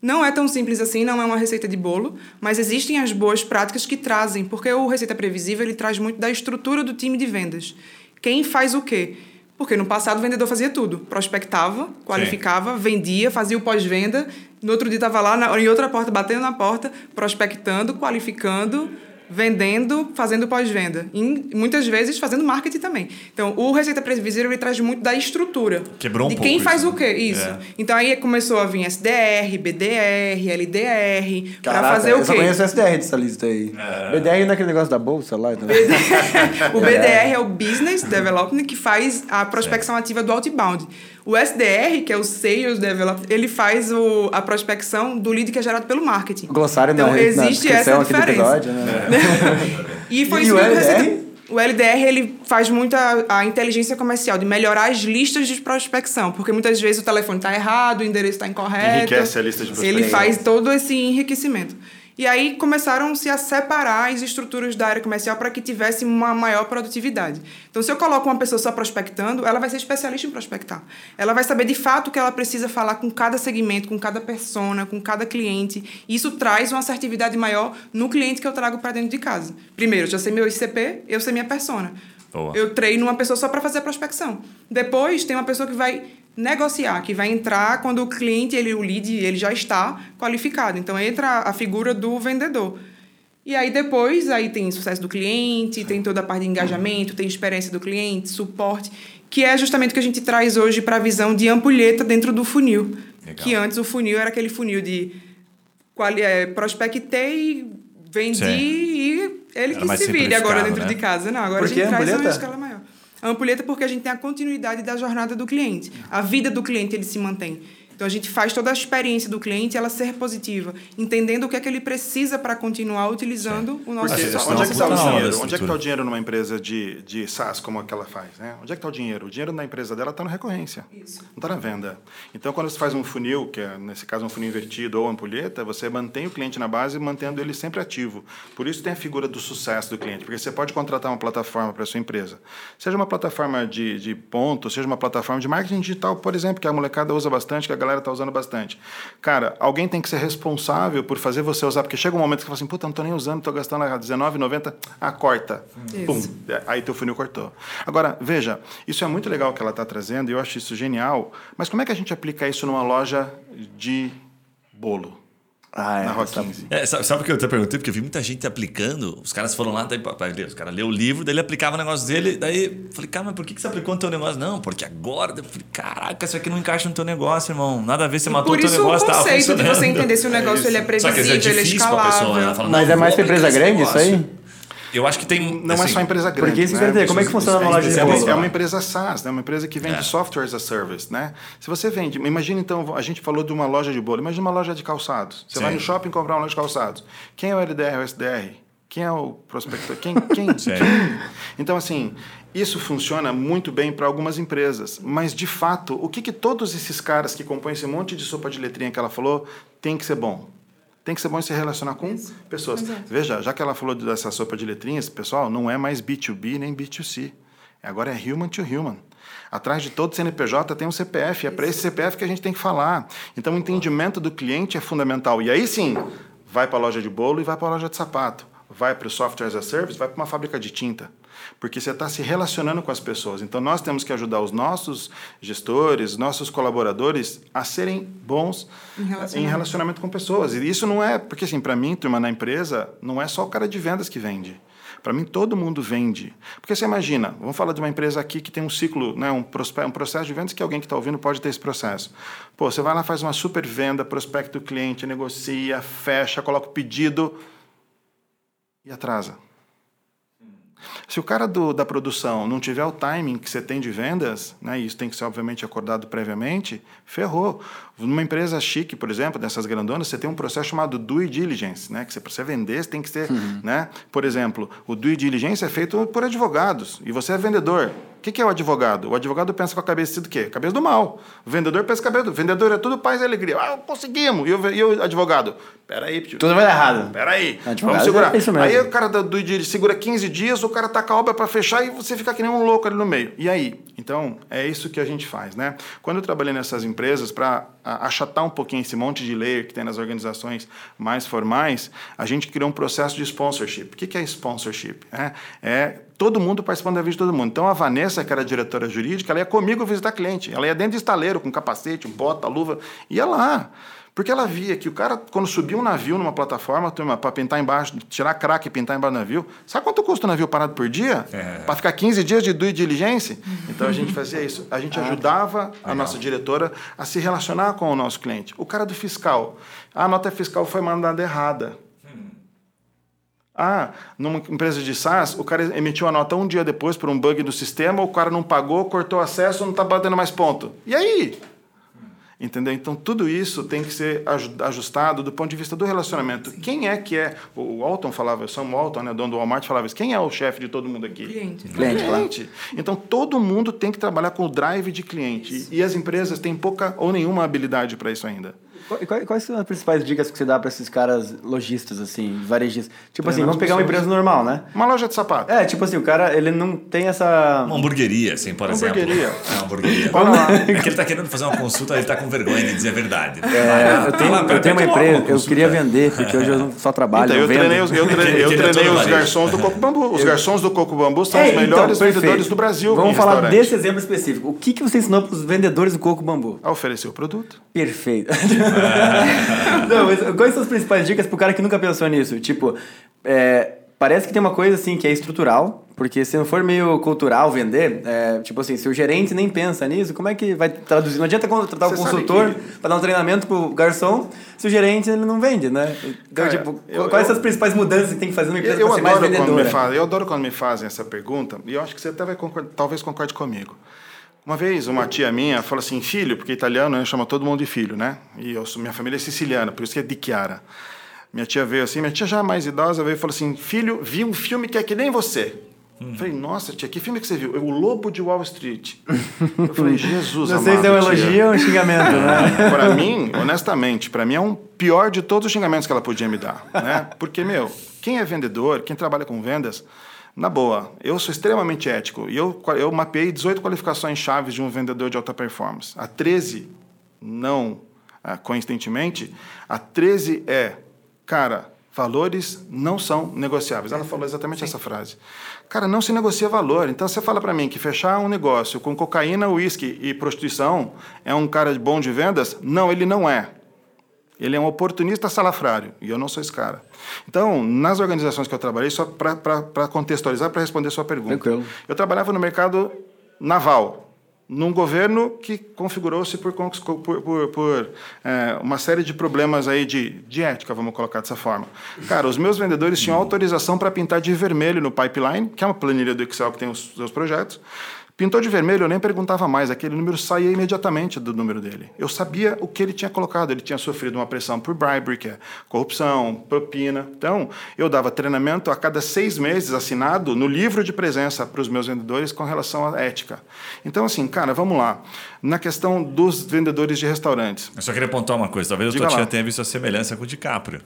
Não é tão simples assim, não é uma receita de bolo, mas existem as boas práticas que trazem, porque o Receita Previsível ele traz muito da estrutura do time de vendas. Quem faz o quê? Porque no passado o vendedor fazia tudo. Prospectava, qualificava, vendia, fazia o pós-venda. No outro dia estava lá na, em outra porta, batendo na porta, prospectando, qualificando, vendendo, fazendo pós-venda. E muitas vezes fazendo marketing também. Então, o Receita Previsível ele traz muito da estrutura. Quebrou um de pouco quem faz isso, o quê? né? Isso. É. Então aí começou a vir SDR, BDR, LDR, para fazer o eu só quê? conheço o SDR dessa lista aí. BDR não é aquele negócio da bolsa lá? Então... o BDR é o Business Development, que faz a prospecção ativa do outbound. O SDR, que é o Sales Development, ele faz o, a prospecção do lead que é gerado pelo marketing. O glossário então, na, na existe essa aqui do diferença. episódio, né? E foi E isso o LDR? O LDR ele faz muito a, inteligência comercial, de melhorar as listas de prospecção, porque muitas vezes o telefone está errado, o endereço está incorreto. Enriquece a lista de Ele prospecção. faz todo esse enriquecimento. E aí começaram-se a separar as estruturas da área comercial para que tivesse uma maior produtividade. Então, se eu coloco uma pessoa só prospectando, ela vai ser especialista em prospectar. Ela vai saber de fato o que ela precisa falar com cada segmento, com cada persona, com cada cliente. E isso traz uma assertividade maior no cliente que eu trago para dentro de casa. Primeiro, eu já sei meu ICP, eu sei minha persona. Boa. Eu treino uma pessoa só para fazer a prospecção. Depois, tem uma pessoa que vai negociar, que vai entrar quando o cliente, ele, o lead, ele já está qualificado. Então, entra a figura do vendedor. E aí, depois, aí tem sucesso do cliente, tem toda a parte de engajamento, tem experiência do cliente, suporte, que é justamente o que a gente traz hoje para a visão de ampulheta dentro do funil. Legal. Que antes o funil era aquele funil de quali é, prospectei, vendi Sim. e ele Era que se vire agora dentro né? de casa. Não, agora Por a gente traz uma escala maior. A ampulheta porque a gente tem a continuidade da jornada do cliente. A vida do cliente ele se mantém. Então a gente faz toda a experiência do cliente ela ser positiva, entendendo o que é que ele precisa para continuar utilizando o nosso Porque Porque onde é que está o Não, dinheiro? Onde é que está o dinheiro numa empresa de, de SaaS como a que ela faz? Né? Onde é que está o dinheiro? O dinheiro na empresa dela está na recorrência. Isso. Não está na venda. Então, quando você faz um funil, que é, nesse caso um funil invertido ou ampulheta, você mantém o cliente na base, mantendo ele sempre ativo. Por isso tem a figura do sucesso do cliente, porque você pode contratar uma plataforma para a sua empresa. Seja uma plataforma de, de ponto, seja uma plataforma de marketing digital, por exemplo, que a molecada usa bastante, que a galera está usando bastante. Cara, alguém tem que ser responsável por fazer você usar, porque chega um momento que você fala assim, puta, não estou nem usando, estou gastando R$19,90, ah, corta. Isso. Pum, aí teu funil cortou. Agora, veja, isso é muito legal que ela está trazendo, e eu acho isso genial, mas como é que a gente aplica isso numa loja de bolo? Ah, é. na essa- 15. É, sabe, sabe o que eu até perguntei? Porque eu vi muita gente aplicando. Os caras foram lá, daí, os caras leu o livro, daí ele aplicava o negócio dele. Daí eu falei, cara, mas por que que você aplicou no teu negócio? Não, porque agora. Eu falei, caraca, isso aqui não encaixa no teu negócio, irmão. Nada a ver, você matou Por o teu isso o negócio, tava conceito de você entender se o negócio ele é Só que previsível, isso é ele é difícil pra pessoa, né? Escalável. fala, Mas é mais pra empresa grande isso aí? Eu acho que tem. Não é assim, só empresa grande. porque isso né? dizer, como é que funciona uma loja de é, bolo? É uma empresa SaaS, né? uma empresa que vende É. software as a service. Né? Se você vende, imagina então, a gente falou de uma loja de bolo, imagina uma loja de calçados. Você Sim. vai no shopping comprar uma loja de calçados. Quem é o LDR ou o SDR? Quem é o prospector? Quem? Quem? Quem? Então, assim, isso funciona muito bem para algumas empresas. Mas, de fato, o que, que todos esses caras que compõem esse monte de sopa de letrinha que ela falou tem que ser bom? Tem que ser bom em se relacionar com pessoas. Exato. Veja, já que ela falou dessa sopa de letrinhas, pessoal, não é mais B2B nem B2C. Agora é human to human. Atrás de todo CNPJ tem um CPF, é para esse CPF que a gente tem que falar. Então, o entendimento do cliente é fundamental. E aí sim, vai para a loja de bolo e vai para a loja de sapato. Vai para o software as a service, vai para uma fábrica de tinta. Porque você está se relacionando com as pessoas. Então, nós temos que ajudar os nossos gestores, nossos colaboradores a serem bons Em em relacionamento. relacionamento com pessoas. E isso não é... Porque, assim, para mim, turma, na empresa, não é só o cara de vendas que vende. Para mim, todo mundo vende. Porque você imagina, vamos falar de uma empresa aqui que tem um ciclo, né, um, um processo de vendas que alguém que está ouvindo pode ter esse processo. Pô, você vai lá, faz uma super venda, prospecta o cliente, negocia, fecha, coloca o pedido e atrasa. Se o cara do, da produção não tiver o timing que você tem de vendas, né, e isso tem que ser obviamente acordado previamente, ferrou. Numa empresa chique, por exemplo, dessas grandonas, você tem um processo chamado due diligence, né, que você, para você vender, você tem que ser, né, por exemplo, o due diligence é feito por advogados e você é vendedor. O que, que é o advogado? O advogado pensa com a cabeça do quê? Cabeça do mal. O vendedor pensa com a cabeça do... O vendedor é tudo paz e alegria. Ah, conseguimos. E o, e o advogado? Peraí, tio. Tudo vai dar errado. Peraí, vamos segurar. é isso mesmo. Aí o cara do, do dia segura 15 dias, o cara taca a obra para fechar e você fica que nem um louco ali no meio. E aí? Então, é isso que a gente faz, né? Quando eu trabalhei nessas empresas, para achatar um pouquinho esse monte de layer que tem nas organizações mais formais, a gente criou um processo de sponsorship. O que que é sponsorship? É, é todo mundo participando da vida de todo mundo. Então, a Vanessa, que era diretora jurídica, ela ia comigo visitar cliente. Ela ia dentro de estaleiro, com capacete, bota, luva, ia lá. Porque ela via que o cara, quando subia um navio numa plataforma, para pintar embaixo, tirar crack e pintar embaixo do navio, sabe quanto custa um navio parado por dia? É. Para ficar 15 dias de due diligence? Então a gente fazia isso. A gente ajudava a nossa diretora a se relacionar com o nosso cliente. O cara do fiscal. A nota fiscal foi mandada errada. Ah, numa empresa de SaaS, o cara emitiu a nota um dia depois por um bug do sistema, o cara não pagou, cortou acesso, não está batendo mais ponto. E aí? Entendeu? Então, tudo isso tem que ser aju- ajustado do ponto de vista do relacionamento. Quem é que é? O Walton falava, o Sam Walton, né, dono do Walmart, falava isso. Quem é o chefe de todo mundo aqui? Cliente. Cliente, claro. cliente. Então, todo mundo tem que trabalhar com o drive de cliente. E as empresas têm pouca ou nenhuma habilidade para isso ainda. Qu- Quais, quais são as principais dicas que você dá para esses caras lojistas, assim, varejistas? Tipo assim, vamos pegar uma empresa normal, né? Uma loja de sapato. É, tipo assim, o cara, ele não tem essa... Uma hamburgueria, assim, por exemplo. Hamburgueria. É uma hamburgueria. Vai lá. É que ele tá querendo fazer uma consulta, ele tá com vergonha de dizer a verdade. É, eu tenho, lá, eu tenho uma empresa, eu consulta. queria vender, porque hoje eu só trabalho, Então, eu eu vendo. treinei, os, eu treinei, eu treinei os garçons do Coco Bambu. Os garçons do Coco Bambu são É, os melhores então, vendedores do Brasil. Vamos falar desse exemplo específico. O que, que você ensinou para os vendedores do coco bambu? A oferecer o produto. Perfeito. Não, mas quais são as principais dicas pro cara que nunca pensou nisso? Tipo, é, parece que tem uma coisa assim que é estrutural, porque se não for meio cultural vender, é, tipo assim, se o gerente nem pensa nisso, como é que vai traduzir? Não adianta contratar um Você sabe consultor que- para dar um treinamento pro garçom se o gerente ele não vende, né? Então, Cara, tipo, eu- quais eu- são as principais mudanças que tem que fazer numa empresa Eu, ser mais adoro quando me vendedora? fazem, eu adoro quando me fazem essa pergunta, e eu acho que você até vai concordar, talvez concorde comigo. Uma vez, uma tia minha falou assim, filho, porque italiano né, chama todo mundo de filho, né? E eu, minha família é siciliana, por isso que é de Chiara. Minha tia veio assim, minha tia já mais idosa veio e falou assim, filho, vi um filme que é que nem você. Hum. Falei, nossa, tia, que filme que você viu? O Lobo de Wall Street. Eu falei, Jesus Não sei se é um amado, tia." elogio ou um xingamento, né? Para mim, honestamente, para mim é um pior de todos os xingamentos que ela podia me dar, né? Porque meu, quem é vendedor, quem trabalha com vendas, na boa, eu sou extremamente ético e eu eu mapeei 18 qualificações chaves de um vendedor de alta performance. A 13 não ah, coincidentemente, a 13 é, cara, valores não são negociáveis. Ela falou exatamente essa frase. Cara, não se negocia valor. Então você fala para mim que fechar um negócio com cocaína, uísque e prostituição é um cara bom de vendas? Não, ele não é. Ele é um oportunista salafrário, e eu não sou esse cara. Então, nas organizações que eu trabalhei, só para contextualizar, para responder sua pergunta. Tranquilo. Eu trabalhava no mercado naval, num governo que configurou-se por, por, por- por, é, uma série de problemas aí de, de ética, vamos colocar dessa forma. Cara, os meus vendedores tinham autorização para pintar de vermelho no pipeline, que é uma planilha do Excel que tem os seus projetos. Pintou de vermelho, eu nem perguntava mais, aquele número saía imediatamente do número dele. Eu sabia o que ele tinha colocado, ele tinha sofrido uma pressão por bribery, que é corrupção, propina. Então, eu dava treinamento a cada seis meses assinado no livro de presença para os meus vendedores com relação à ética. Então, assim, cara, vamos lá. Na questão dos vendedores de restaurantes. Eu só queria apontar uma coisa. Talvez Diga lá. tenha visto a semelhança com o DiCaprio.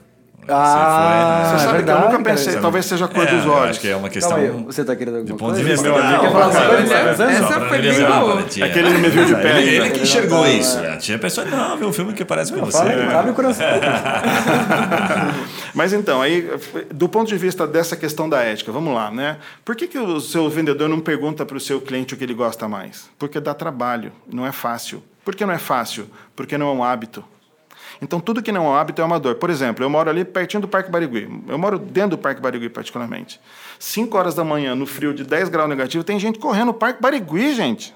Ah, Você é sabe verdade, que eu nunca cara. pensei, talvez seja a cor É, dos olhos. acho que é uma questão aí, você tá querendo de ponto de vista. Meu amigo, essa- Essa só foi bem boa. É que ele não me viu de pé Ele, ele que enxergou isso. A tia pensou, não, viu um filme que parece com você. Abre o coração. Mas então, aí, do ponto de vista dessa questão da ética, vamos lá, né? Por que, que o seu vendedor não pergunta para o seu cliente o que ele gosta mais? Porque dá trabalho, não é fácil. Por que não é fácil? Porque não é um hábito. Então, tudo que não é um hábito é uma dor. Por exemplo, eu moro ali pertinho do Parque Barigui. Eu moro dentro do Parque Barigui, particularmente. 5 horas da manhã, no frio de 10 graus negativo, tem gente correndo no Parque Barigui, gente.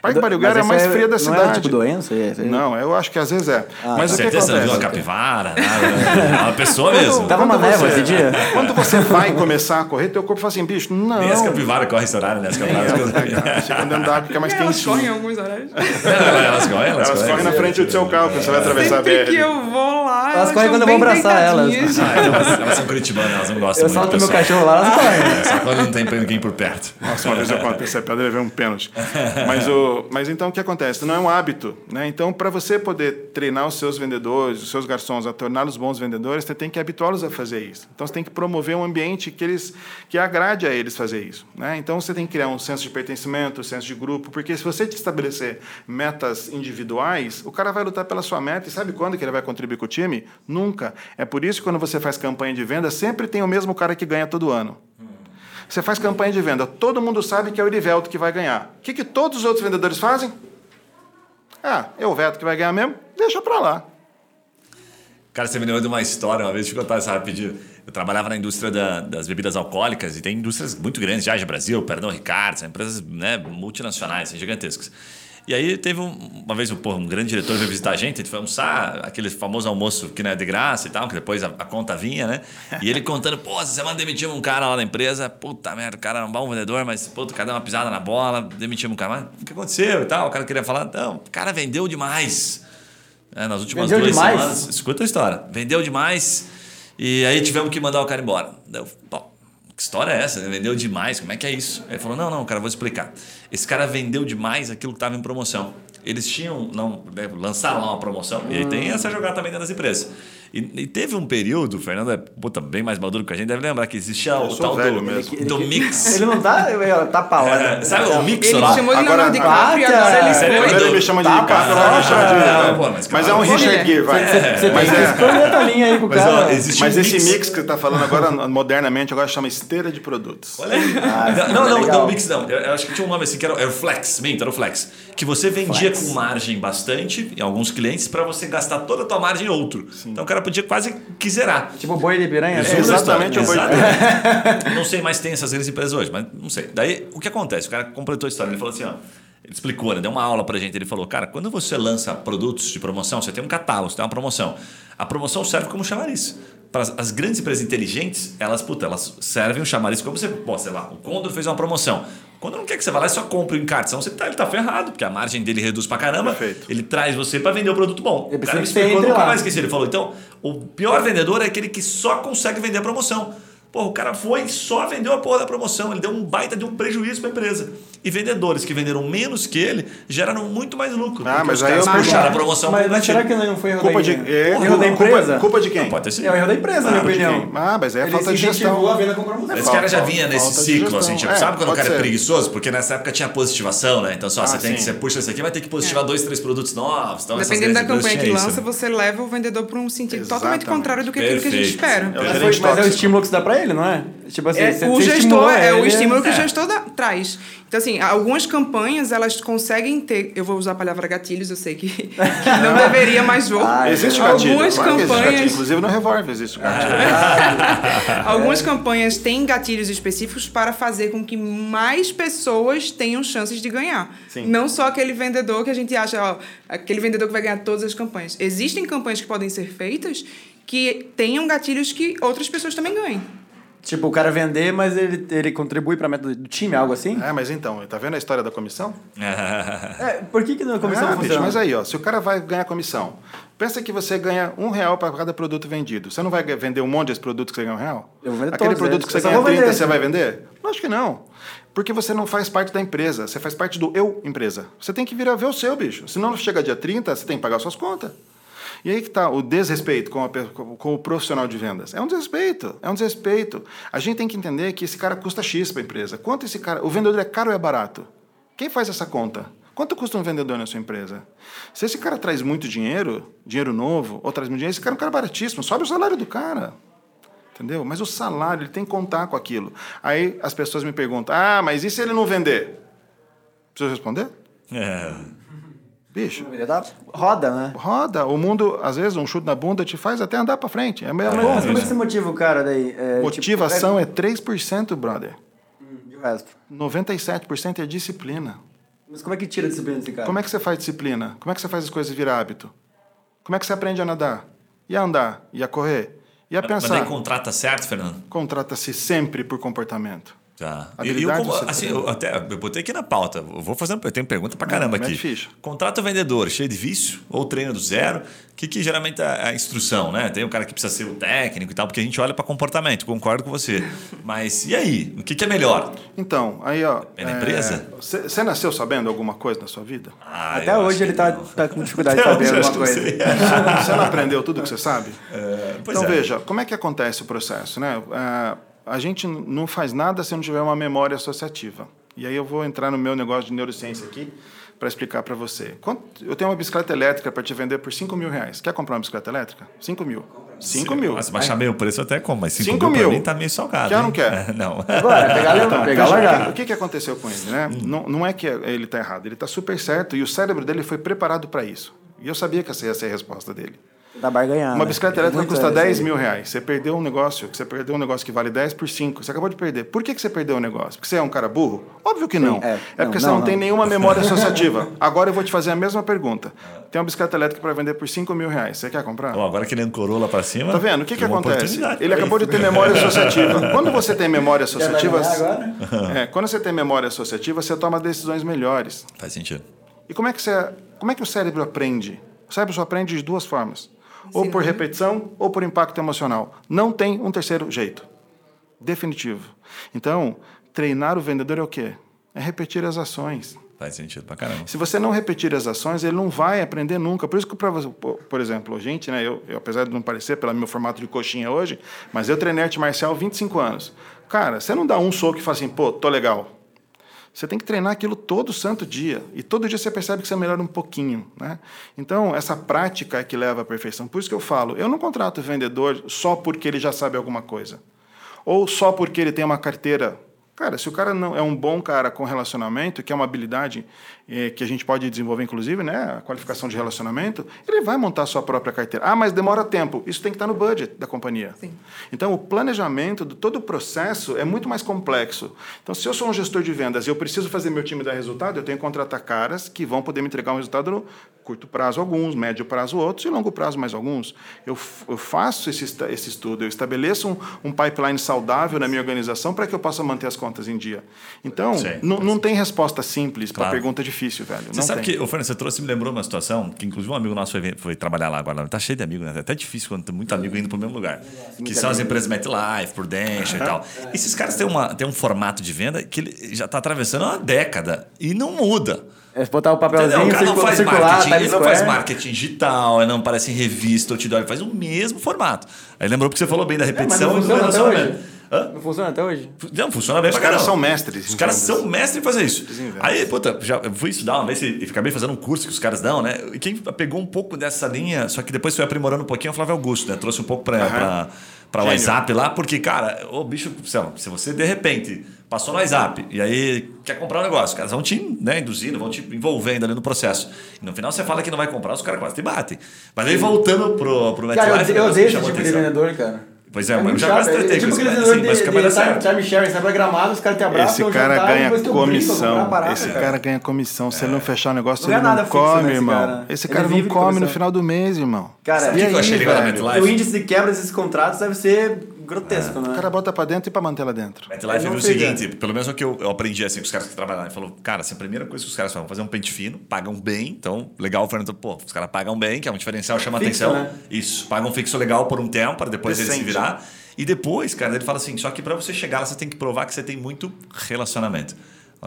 Parque Barigui Mas era a mais é- fria da Não cidade. é tipo doença? É, é- Não, eu acho que às vezes é. Mas o que certeza não viu a acontece? capivara, nada. Uma pessoa mesmo. Tava uma névoa esse dia? Quando você vai começar a correr, teu corpo fala assim, bicho, não. Nem as capivaras correm esse horário, né? As capivaras. É, Chega andando da água, fica mais Elas correm em alguns horários. Elas correm, elas Elas correm. correm na frente do seu carro quando você vai atravessar a Sempre que BR. eu vou lá, Elas correm quando eu vou abraçar elas. Ah, então elas, elas são curitibanas, elas não gostam Eu solto meu cachorro lá, elas correm. É, só quando não tem ninguém por perto. Nossa, uma vez eu pensei, pedra levei um pênalti. Mas, o, mas então o que acontece? Não é um hábito. Né? Então, para você poder treinar os seus vendedores, os seus garçons a torná-los bons vendedores, você tem que habituá-los a fazer isso. Então, você tem que promover um ambiente que eles que agrade a eles fazer isso. Né? Então, você tem que criar um senso de pertencimento, um senso de grupo, porque se você te estabelecer metas individuais, o cara vai lutar pela sua meta e sabe quando que ele vai contribuir com o time? Nunca. É por isso que quando você faz campanha de venda, sempre tem o mesmo cara que ganha todo ano. Você faz campanha de venda, todo mundo sabe que é o Irivelto que vai ganhar. O que, que todos os outros vendedores fazem? Ah, é o Veto que vai ganhar mesmo? Deixa pra lá. Cara, você me lembrou de uma história, uma vez, deixa eu contar essa rapidinho. Eu trabalhava na indústria da- das bebidas alcoólicas e tem indústrias muito grandes, já de Brasil, Perdão Ricardo, são empresas né, multinacionais, assim, gigantescas. E aí teve um- uma vez porra, um grande diretor veio visitar a gente, a gente foi almoçar, aquele famoso almoço que não é de graça e tal, que depois a, a conta vinha, né? E ele contando, pô, essa semana demitimos um cara lá na empresa, puta merda, o cara era um bom vendedor, mas puta, o cara deu uma pisada na bola, demitimos um cara, mas o que aconteceu e tal? O cara queria falar, não, o cara vendeu demais. É, nas últimas Vendeu duas demais? semanas. Escuta a história. Vendeu demais e aí tivemos que mandar o cara embora. Daí Eu, pô, que história é essa? Vendeu demais? Como é que é isso? Ele falou: não, não, cara, vou explicar. Esse cara vendeu demais aquilo que estava em promoção. Eles tinham, não, né, lançaram lá uma promoção, e aí tem essa jogada também dentro das empresas. E, e teve um período, o Fernando é puta, bem mais maduro que a gente, deve lembrar que existia o tal do, mesmo. do mix. Ele não tá. Tá pau, É, né? sabe o mix Ele lá? chamou de Agora- Leonardo DiCaprio e Bata, agora ele foi. Quando ele me chama de Tá Ricardo, agora me chama de. Ah, pô, mas é um Richard Gere, vai. Você mas tem que é, escolher linha aí pro cara. mas esse mix. que você está falando agora, modernamente, agora chama esteira de produtos. Olha aí. Ah, não, não, não, mix não. Eu, acho que tinha um nome assim que era, era o Flex, minto, era o Flex. Que você vendia com margem bastante em alguns clientes para você gastar toda a tua margem em outro. Então o cara podia quase que zerar. Tipo boi de piranha. Isso é exatamente o boi de Exatamente. Não sei mais tem essas grandes empresas hoje, mas não sei. Daí, o que acontece? O cara completou a história. Ele falou assim, ó. Ele explicou, né? deu uma aula pra gente. Ele falou, cara, quando você lança produtos de promoção, você tem um catálogo, você tem uma promoção. A promoção serve como chamariz. Para as- grandes empresas inteligentes, elas, puta, elas servem o chamariz como você, pô, sei lá, o Condor fez uma promoção. Quando não quer que você vá lá e só compre o encarte, senão você tá, ele tá ferrado, porque a margem dele reduz pra caramba. Perfeito. Ele traz você para vender o produto bom. Ele O cara me explicou, nunca lá. mais esqueci. Ele falou, então, o pior vendedor é aquele que só consegue vender a promoção. Pô, o cara foi e só vendeu a porra da promoção. Ele deu um baita de um prejuízo para a empresa. E vendedores que venderam menos que ele geraram muito mais lucro. Ah, mas os aí caras eu puxaram pergunto- a promoção Mas, mas será que não foi erro Culpa da de, é, erro da empresa? Culpa, culpa de quem? Pode ter sido. É o erro da empresa, na minha opinião. quem? Ah, mas aí é Ele falta de gestão. a venda com promoção. Esse cara já vinha nesse ciclo, assim, tipo, É, sabe quando o cara é ser. preguiçoso? Porque nessa época tinha positivação, né? Então, só, Ah, você tem que, você puxa esse aqui, vai ter que positivar dois, três produtos novos. Então, Dependendo da campanha que isso, lança, né? você leva o vendedor para um sentido totalmente contrário do que aquilo que a gente espera. É o Mas, foi- mas é o estímulo que você dá pra ele, não é? Tipo assim, É, você, o você gestor é o ele- estímulo que É. o gestor dá- traz. Então, assim, algumas campanhas elas conseguem ter. Eu vou usar a palavra gatilhos, eu sei que, que não deveria, mas vou. Ah, Existe gatilho. Algumas claro existe gatilho. campanhas. Inclusive no revólver existe gatilho. Algumas campanhas têm gatilhos específicos para fazer com que mais pessoas tenham chances de ganhar. Sim. Não só aquele vendedor que a gente acha, ó, aquele vendedor que vai ganhar todas as campanhas. Existem campanhas que podem ser feitas que tenham gatilhos que outras pessoas também ganhem. Tipo, o cara vender, mas ele, ele contribui pra meta do time, algo assim? É, mas então, tá vendo a história da comissão? É, por que que na comissão ah, não bicho, mas aí, ó, se o cara vai ganhar comissão, pensa que você ganha um real para cada produto vendido. Você não vai vender um monte desse produto que você ganha um real? Eu vou vender Aquele todos produto eles. que você Eu ganha vou vender 30, esse. você vai vender? Lógico que não. Porque você não faz parte da empresa, você faz parte do eu empresa. Você tem que vir a ver o seu, bicho. Senão chega dia 30, você tem que pagar suas contas. E aí que está o desrespeito com, a, com, o profissional de vendas. É um desrespeito, é um desrespeito. A gente tem que entender que esse cara custa X para a empresa. Quanto esse cara. O vendedor é caro ou é barato? Quem faz essa conta? Quanto custa um vendedor na sua empresa? Se esse cara traz muito dinheiro, dinheiro novo, ou traz muito dinheiro, esse cara é um cara baratíssimo. Sobe o salário do cara. Entendeu? Mas o salário, ele tem que contar com aquilo. Aí as pessoas me perguntam: ah, mas e se ele não vender? Preciso responder? É. Bicho. Roda, né? Roda. O mundo, às vezes, um chute na bunda te faz até andar para frente. É meio mas, mas como é que você motiva o cara daí? É, Motivação tipo, é... é 3%, brother. Hum, e o resto? 97% é disciplina. Mas como é que tira a disciplina desse cara? Como é que você faz disciplina? Como é que você faz as coisas virar hábito? Como é que você aprende a nadar? E a andar? E a correr? E a pensar. Mas nem contrata certo, Fernando? Contrata-se sempre por comportamento. Tá. E, eu, como, assim, eu até eu botei aqui na pauta. Eu vou fazendo, eu tenho pergunta pra caramba Não, aqui. Ficha. Contrata o vendedor cheio de vício ou treino do zero? O que, que geralmente é a instrução, né? Tem um cara que precisa ser o técnico e tal, porque a gente olha para comportamento, concordo com você. Mas e aí? O que, que é melhor? Então, aí, ó. É na empresa? Você é, nasceu sabendo alguma coisa na sua vida? Ah, Até hoje ele tá, tá, com dificuldade de saber alguma coisa. Você não aprendeu tudo que você sabe? É, então, é. veja, como é que acontece o processo, né? Uh, a gente não faz nada se não tiver uma memória associativa. E aí eu vou entrar no meu negócio de neurociência aqui para explicar para você. Eu tenho uma bicicleta elétrica para te vender por 5 mil reais. Quer comprar uma bicicleta elétrica? 5 mil. 5 mil. Mas baixar meio preço até como, mas 5 mil, mil. mim tá meio salgado. Quer ou não quer? não. Agora, pegar, então, pegar largar. O que, que aconteceu com ele? Né? Hum. Não, não é que ele está errado, ele está super certo e o cérebro dele foi preparado para isso. E eu sabia que essa ia ser a resposta dele. Da barganhar. Uma bicicleta elétrica custa 10 mil reais. Você perdeu um negócio, você perdeu um negócio que vale 10 por 5. Você acabou de perder. Por que, que você perdeu o negócio? Porque você é um cara burro? Óbvio que não. Sim, é, é, porque não, você não, não, tem nenhuma memória associativa. Agora eu vou te fazer a mesma pergunta. Tem uma bicicleta elétrica para vender por 5 mil reais. Você quer comprar? Oh, agora que ele Corolla para cima. Tá vendo? O que, que acontece? Ele acabou de ter memória associativa. Quando você tem memória associativa. É, quando você tem memória associativa, você toma decisões melhores. Faz sentido. E como é que, você, como é que o cérebro aprende? O cérebro só aprende de duas formas ou por repetição, ou por impacto emocional. Não tem um terceiro jeito. Definitivo. Então, treinar o vendedor é o quê? É repetir as ações. Faz sentido pra caramba. Se você não repetir as ações, ele não vai aprender nunca. Por isso que, pra, por exemplo, a gente, né, eu, eu, apesar de não parecer pelo meu formato de coxinha hoje, mas eu treinei arte marcial há 25 anos. Cara, você não dá um soco e fala assim, pô, tô legal. Você tem que treinar aquilo todo santo dia. E todo dia você percebe que você melhora um pouquinho. Né? Então, essa prática é que leva à perfeição. Por isso que eu falo, eu não contrato vendedor só porque ele já sabe alguma coisa. Ou só porque ele tem uma carteira Cara, se o cara não é um bom cara com relacionamento, que é uma habilidade é, que a gente pode desenvolver, inclusive, né, a qualificação de relacionamento, ele vai montar a sua própria carteira. Ah, mas demora tempo. Isso tem que estar no budget da companhia. Sim. Então, o planejamento de todo o processo é muito mais complexo. Então, se eu sou um gestor de vendas e eu preciso fazer meu time dar resultado, eu tenho que contratar caras que vão poder me entregar um resultado no curto prazo alguns, médio prazo outros e longo prazo mais alguns. Eu, eu faço esse, esse estudo, eu estabeleço um, um pipeline saudável na minha organização para que eu possa manter as contas em dia. Então, não tem resposta simples claro. para pergunta difícil, velho. Você não sabe tem. que, o Fernando, você trouxe, me lembrou uma situação que, inclusive, um amigo nosso foi, foi trabalhar lá agora. Tá cheio de amigos, né? É até difícil quando tem muito amigo indo para o mesmo lugar. Que são as empresas MetLife, Prudential e tal. Esses caras têm, uma, têm um formato de venda que ele já está atravessando uma década e não muda. É botar o papelzinho, o cara não faz circular, marketing, ele não faz marketing digital, ele não aparece em revista, outdoor, ele faz o mesmo formato. Aí lembrou porque você falou bem da repetição é, do relacionamento. Hã? Não funciona até hoje? Não, funciona bem Os caras são mestres. Os caras são mestres em fazer isso. Aí, puta, já fui estudar uma vez e acabei fazendo um curso que os caras dão, né? E quem pegou um pouco dessa linha, só que depois foi aprimorando um pouquinho, é o Flávio Augusto, né? Trouxe um pouco pra, uhum. pra, pra WhatsApp lá, porque, cara, o bicho, se você de repente passou no WhatsApp e aí quer comprar um negócio, os caras vão te né, induzindo, vão te envolvendo ali no processo. E no final você fala que não vai comprar, os caras quase te batem. Mas aí voltando pro, pro MetLife... Cara, eu, eu odeio esse tipo de vendedor, cara. Pois é, é mas já quase tretei tipo esse assim, mas fica mais certo. Time sharing, sai pra gramado, os caras te abraçam, Esse cara jantar, ganha comissão. Parada, esse cara. ganha comissão. Se ele não fechar o negócio, não ele não come, irmão. Cara. Esse cara não come no final do mês, irmão. Cara, o que eu achei legal da MetLife? O índice de quebra desses contratos deve ser grotesco, é. né? O cara bota pra dentro e pra manter lá dentro. MetLife viu o seguinte, pelo menos o que eu, eu aprendi assim com os caras que trabalham lá. Ele falou, cara, assim, a primeira coisa que os caras falam, fazer um pente fino, pagam bem. Então, legal, o Fernando, pô, os caras pagam bem, que é um diferencial, chama fixo, atenção. Né? Isso, pagam um fixo legal por um tempo, para depois Decente. ele se virar. E depois, cara, ele fala assim: só que para você chegar lá, você tem que provar que você tem muito relacionamento.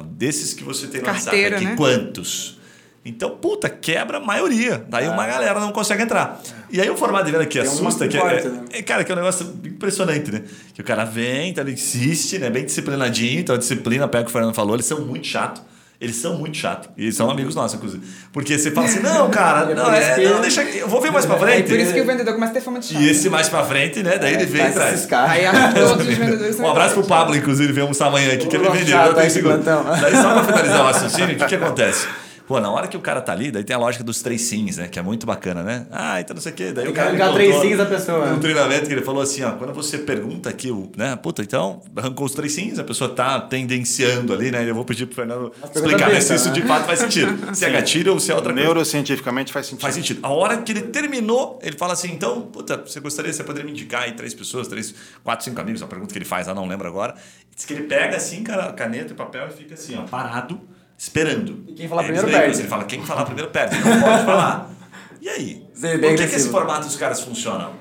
Desses que você tem no Carteira, WhatsApp aqui, né? quantos? Então, puta, quebra a maioria. Daí uma galera não consegue entrar. E aí o formato de venda que Tem assusta, que é, importa, né? é, cara, que é um negócio impressionante, né? Que o cara vem, então ele insiste, né? Bem disciplinadinho, então a disciplina, pega o que o Fernando falou, eles são muito chato. Eles são muito chato. E eles são amigos nossos, inclusive. Porque você fala assim, não, cara, É não, é, que- não, deixa aqui, eu vou ver mais pra É frente. por isso que o vendedor começa a ter fama de chato. E esse mais pra frente, né? Daí ele vem e traz. Aí todos os vendedores são Um abraço pro. Pablo, inclusive, almoçar amanhã aqui, que ele vendeu. Daí, só pra finalizar o raciocínio, o que, que acontece? Pô, na hora que o cara tá ali, daí tem a lógica dos três sims, né? Que é muito bacana, né? Ah, então não sei o quê. Daí o cara. Ligar três sims da pessoa, No né? treinamento que ele falou assim: ó, quando você pergunta aqui, o, né? Puta, então, arrancou os três sims, a pessoa tá tendenciando ali, né? Eu vou pedir pro Fernando explicar ver se isso né? de fato faz sentido. Se é gatilho ou se é outra coisa. Neurocientificamente faz sentido. Faz sentido. A hora que ele terminou, ele fala assim: então, puta, você gostaria, você poderia me indicar aí três pessoas, três, quatro, cinco amigos, uma pergunta que ele faz, eu não lembro agora. Diz que ele pega assim, cara, caneta e papel e fica assim, ó, parado, esperando. E quem falar Aí primeiro perde. Ele fala: quem falar primeiro perde, não pode falar. E aí? É Por que, que esse formato dos caras funcionam?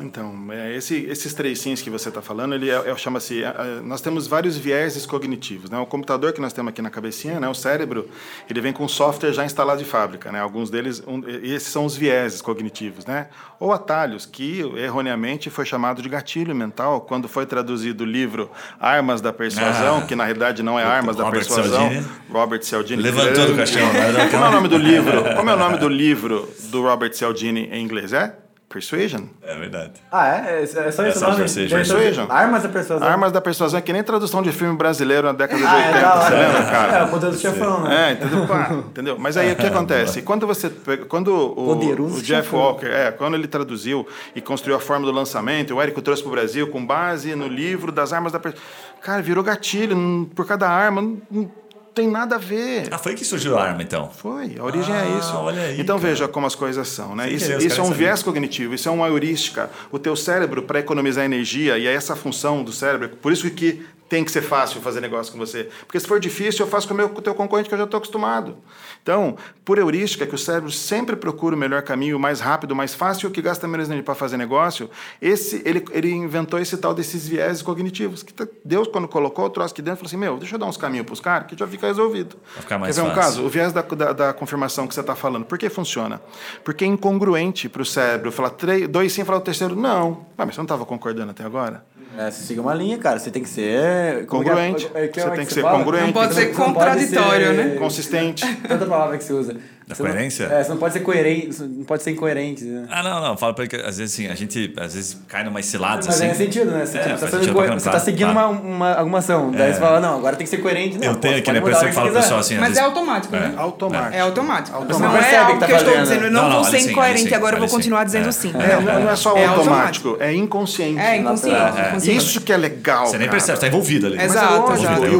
Então, é, esse- esses três sims que você está falando, ele é, é- chama-se. é, é, nós temos vários vieses cognitivos. Né? O computador que nós temos aqui na cabecinha, né, o cérebro, ele vem com software já instalado de fábrica. Né? Alguns deles, um, esses são os vieses cognitivos, né? Ou atalhos, que erroneamente foi chamado de gatilho mental quando foi traduzido o livro Armas da Persuasão, Ah. que na realidade não é Armas da Robert Persuasão. Cialdini. Robert Cialdini. Levantou do caixão, né? Como é o nome do livro? Como é o nome do livro do Robert Cialdini em inglês? É? Persuasion? É verdade. Ah, é? É, é só É isso só o nome? Persuasion. Persuasion. Armas da persuasão. Armas da Persuasão é que nem tradução de filme brasileiro na década de Ah, 80, é da hora. você lembra, É, cara? o poder do chefão, né? É, entendeu? Pá, entendeu? Mas aí o que acontece? Quando você pega- quando o, o Jeff chefão. Walker, é, quando ele traduziu e construiu a forma do lançamento, o Érico trouxe para o Brasil com base no livro das armas da Persuasão. Cara, virou gatilho por cada arma, não tem nada a ver. Ah, foi que surgiu a arma, então. Foi, a origem Ah, é isso. olha aí, então cara. veja como as coisas são, né? Sem Isso, os isso é um sabiam. viés cognitivo, isso é uma heurística. O teu cérebro, para economizar energia, e é essa função do cérebro, por isso que tem que ser fácil fazer negócio com você. Porque se for difícil, eu faço com o meu com o teu concorrente que eu já estou acostumado. Então, por heurística, que o cérebro sempre procura o melhor caminho, o mais rápido, o mais fácil, o que gasta menos energia para fazer negócio, esse, ele, ele inventou esse tal desses viés cognitivos. Que tá- Deus, quando colocou o troço aqui dentro, falou assim: Meu, deixa eu dar uns caminhos para os caras que já fica resolvido. Vai ficar mais Quer ver um fácil. caso? O viés da, da, da confirmação que você está falando. Por que funciona? Porque é incongruente para o cérebro falar três, dois sim, falar o terceiro não. Ah, mas você não estava concordando até agora? É, você siga uma linha, cara. Você tem que ser... Congruente. é- é que é Você tem que você ser fala? congruente. Não pode ser contraditório, ser- né? Consistente. Tanta palavra que você usa. Da Você não- coerência? é, você não pode ser coerente, não pode ser incoerente, né? Ah, não, não. Fala pra ele que às vezes assim, a gente às vezes cai numas ciladas Mas assim. é sentido, né? Você, É, tipo, tá, sentido coer- você tá seguindo claro. uma, uma, alguma ação. Daí você fala, não, agora tem que ser coerente. Não, eu tenho aqui, né? Por isso a eu hora falo pro pessoal assim. Mas é vezes- automático, né? Automático. É automático. Automático. Não Você é percebe algo que tá que eu estou dizendo, eu Não, não, não, vou ser incoerente agora, eu vou continuar dizendo É. sim. É, não, não é só É automático, é inconsciente. É inconsciente. É, é. Isso que é legal. Você nem percebe, tá envolvido ali. Mas é Exato.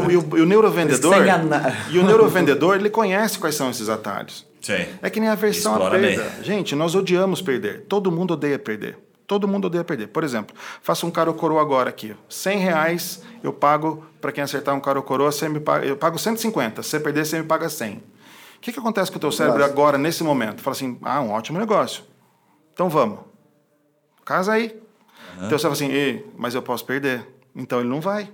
E, o, neurovendedor. Sem enganar. E o neurovendedor, ele conhece quais são esses atalhos. Sim. É que nem a versão à Explora bem. perda. Gente, nós odiamos perder. Todo mundo odeia perder. Todo mundo odeia perder. Por exemplo, faça um caro coroa agora aqui. 100 reais eu pago para quem acertar um caro coroa, você me paga, eu pago 150. Se você perder, você me paga 100. O que, que acontece com o teu cérebro Nossa. agora, nesse momento? Fala assim, ah, um ótimo negócio. Então vamos. Casa aí. Então você fala assim, "Ei, mas eu posso perder. Então ele não vai.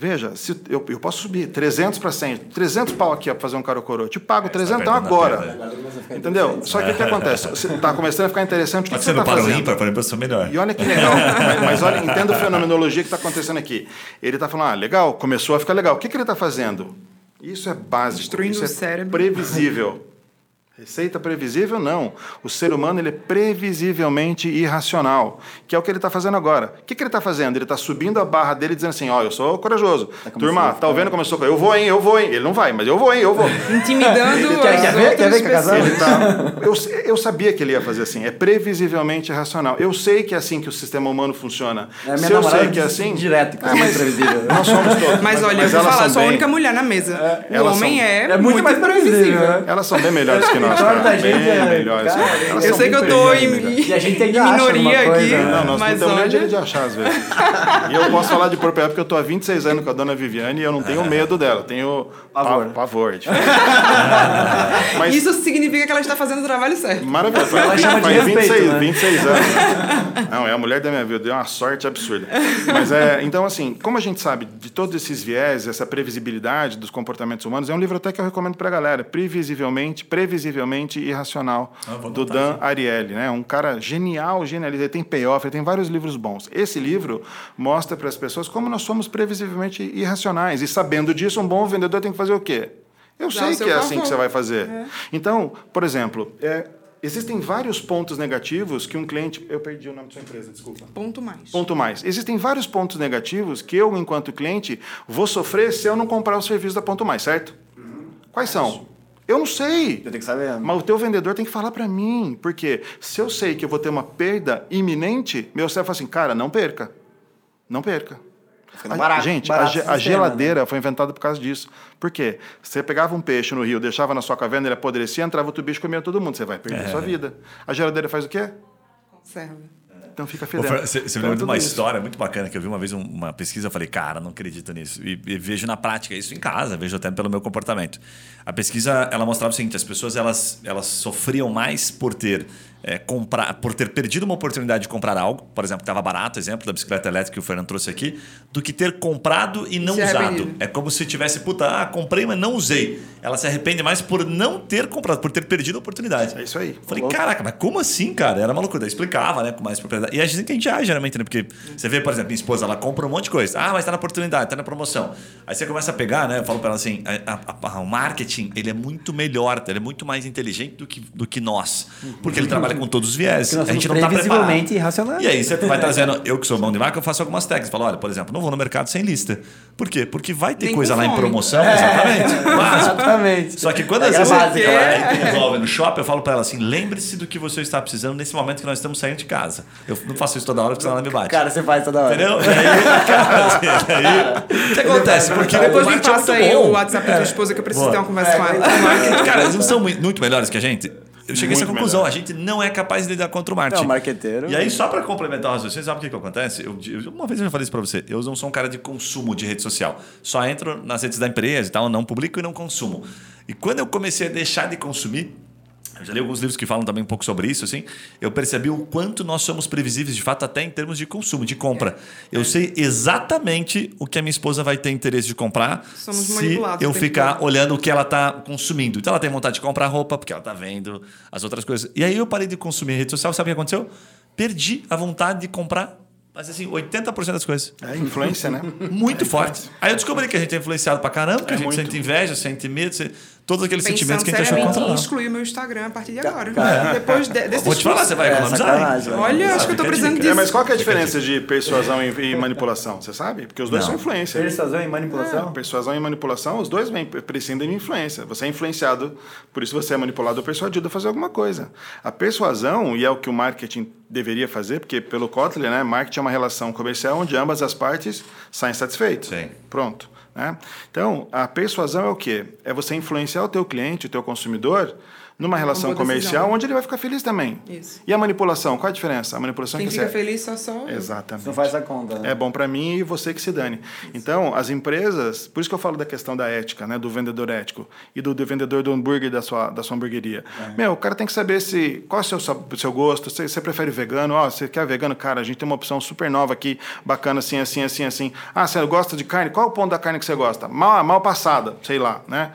Veja, se eu, eu posso subir 300 para 100, 300 pau aqui para fazer um caro coroa. Eu te pago 300 então a agora. perda. Entendeu? Só que o que acontece? Você está começando a ficar interessante. O que, que você no está para o fazendo? ímpar, para a impressão melhor. E olha que legal. mas, mas olha, entenda a fenomenologia que está acontecendo aqui. Ele está falando, ah, legal, começou a ficar legal. O que, que ele está fazendo? Isso é básico. Destruindo isso o é cérebro. previsível. Receita previsível, não. O ser humano ele é previsivelmente irracional, que é o que ele está fazendo agora. O que, que ele está fazendo? Ele está subindo a barra dele dizendo assim, ó, eu sou corajoso. Turma, tá ouvindo como eu sou? Eu vou, hein, eu vou, hein. Ele não vai, mas eu vou, hein, eu vou. Intimidando Quer- as quer ver? Quer ver que é casado? Ele tá, eu, eu sabia que ele ia fazer assim. É previsivelmente irracional. Eu sei que é assim que o sistema humano funciona. É, minha Se eu sei que é assim. direto, que Ah, é muito mas previsível. Nós somos todos. Mas olha, eu vou falar, sou a única mulher na mesa. o elas homem são- é, É muito mais previsível, né? Elas são bem melhores que nós. Torna cara, a gente. bem é, melhores. cara, Elas eles Eu sei que eu tô em, cara. E a gente em minoria coisa, aqui, né? Não, nós mas não temos nem olha... direito de achar, às vezes. E eu posso falar de propriedade porque eu tô há 26 anos com a dona Viviane e eu não tenho medo dela, tenho Pavor. pa- pavor. é. Mas Isso significa que ela está fazendo o trabalho certo. maravilhoso. Ela Faz, chama de faz respeito, 26, né? 26 anos. Não, é a mulher da minha vida, deu uma sorte absurda. Mas é, então assim, como a gente sabe de todos esses viés, essa previsibilidade dos comportamentos humanos, é um livro até que eu recomendo pra galera, Previsivelmente, Previsivelmente Irracional, Ah, do Dan Ariely, né? Um cara genial, genialista, ele tem payoff, ele tem vários livros bons. Esse livro mostra para as pessoas como nós somos previsivelmente irracionais e sabendo disso, um bom vendedor tem que fazer o quê? Eu Dar sei que é assim que você vai fazer. Então, por exemplo, é, existem vários pontos negativos que um cliente. Eu perdi o nome da sua empresa, desculpa. Ponto mais. Ponto mais. Existem vários pontos negativos que eu, enquanto cliente, vou sofrer se eu não comprar o serviço da Ponto Mais, certo? Quais são? Eu não sei. Eu tenho que saber. Mas o teu vendedor tem que falar para mim, porque se eu sei que eu vou ter uma perda iminente, meu chefe fala assim, cara, não perca, não perca. Ficando A- barato- gente, barato a, o a sistema, geladeira foi inventada por causa disso. Por quê? Você pegava um peixe no rio, deixava na sua caverna, ele apodrecia, entrava outro bicho e comia todo mundo. Você vai perder a sua vida. A geladeira faz o quê? Conserva. Então fica fedendo. Você você me Então, lembra de tudo uma isso. história muito bacana que eu vi uma vez um- uma pesquisa, eu falei, cara, não acredito nisso. E, e vejo na prática isso em casa, vejo até pelo meu comportamento. A pesquisa ela mostrava o seguinte: as pessoas elas, elas sofriam mais por ter é, comprar, por ter perdido uma oportunidade de comprar algo, por exemplo, que estava barato, exemplo da bicicleta elétrica que o Fernando trouxe aqui, do que ter comprado e não Se usado. arrependido. É como se tivesse, puta, ah, comprei, mas não usei. Ela se arrepende mais por não ter comprado, por ter perdido a oportunidade. É isso aí. Falei, caraca, mas como assim, cara? Era uma loucura. Eu explicava, né, com mais propriedade. E é assim que a gente age, geralmente, né? Porque você vê, por exemplo, minha esposa, ela compra um monte de coisa. Ah, mas tá na oportunidade, tá na promoção. Aí você começa a pegar, né? Eu falo pra ela assim: a- a- a- o marketing, ele é muito melhor, ele é muito mais inteligente do que, do que nós. Porque ele trabalha com todos os viés. A gente não somos tá preparado. previsivelmente irracionais. E aí você vai trazendo, eu que sou mão de marca, eu faço algumas técnicas. Falo, olha, por exemplo, não vou no mercado sem lista. Por quê? Porque vai ter Nem coisa lá em promoção, exatamente. Básico. Exatamente. Só que quando É às vezes básica. ela resolve no shopping, eu falo pra ela assim: lembre-se do que você está precisando nesse momento que nós estamos saindo de casa. Eu não faço isso toda hora porque senão ela me bate. Cara, você faz toda hora. Entendeu? E aí, cara, assim, aí, o que acontece? Porque Depois me é passa muito aí bom. o WhatsApp da tua esposa que eu preciso Boa. ter uma conversa com ela. Cara, eles não são muito melhores que a gente. Eu cheguei a essa conclusão. melhor. A gente não é capaz de lidar contra o marketing. Não, marqueteiro- E aí, só para complementar o raciocínio, sabe o que, que acontece? Eu, eu- uma vez eu já falei isso para você. Eu não sou um cara de consumo de rede social. Só entro nas redes da empresa e tal, não publico e não consumo. E quando eu comecei a deixar de consumir, eu já li alguns livros que falam também um pouco sobre isso, assim. Eu percebi o quanto nós somos previsíveis, de fato, até em termos de consumo, de compra. Eu sei exatamente o que a minha esposa vai ter interesse de comprar Somos se manipulados eu ficar todo. olhando o que ela está consumindo. Então ela tem vontade de comprar roupa porque ela está vendo as outras coisas. E aí eu parei de consumir rede social, sabe o que aconteceu? Perdi a vontade de comprar, mas assim, 80% das coisas. É influência, né? Muito forte. Aí eu descobri que a gente é influenciado pra caramba, que É a gente muito. sente inveja, sente medo, sente- todos aqueles Pensando sentimentos que a gente achou em controlar. excluir o meu Instagram a partir de agora. Cara. Depois de, desse Vou te falar, você vai É, economizar. né? Olha, acho que eu tô a precisando disso. É, mas qual que é a diferença de persuasão e, e manipulação? Você sabe? Porque os dois Não. são influência. Persuasão e manipulação? É, persuasão e manipulação, os dois vêm, prescindem de influência. Você é influenciado, por isso você é manipulado ou persuadido a fazer alguma coisa. A persuasão, e é o que o marketing deveria fazer, porque pelo Kotler, né, marketing é uma relação comercial onde ambas as partes saem satisfeitas. Sim. Pronto. Né? Então, a persuasão é o quê? É você influenciar o teu cliente, o teu consumidor, numa relação comercial decisão. onde ele vai ficar feliz também. Isso. E a manipulação, qual a diferença? A manipulação é Quem que fica você... feliz só só. Exatamente. Não faz a conta. né? É bom para mim e você que se dane. Então, as empresas, por isso que eu falo da questão da ética, né, do vendedor ético e do, do vendedor do hambúrguer da sua, da sua hamburgueria. Meu, o cara tem que saber se qual é o seu, seu gosto, se você prefere vegano, ó, você quer vegano, cara, a gente tem uma opção super nova aqui, bacana assim, assim, assim, assim. Ah, você gosta de carne? Qual é o ponto da carne que você gosta? Mal, mal passada, sei lá, né?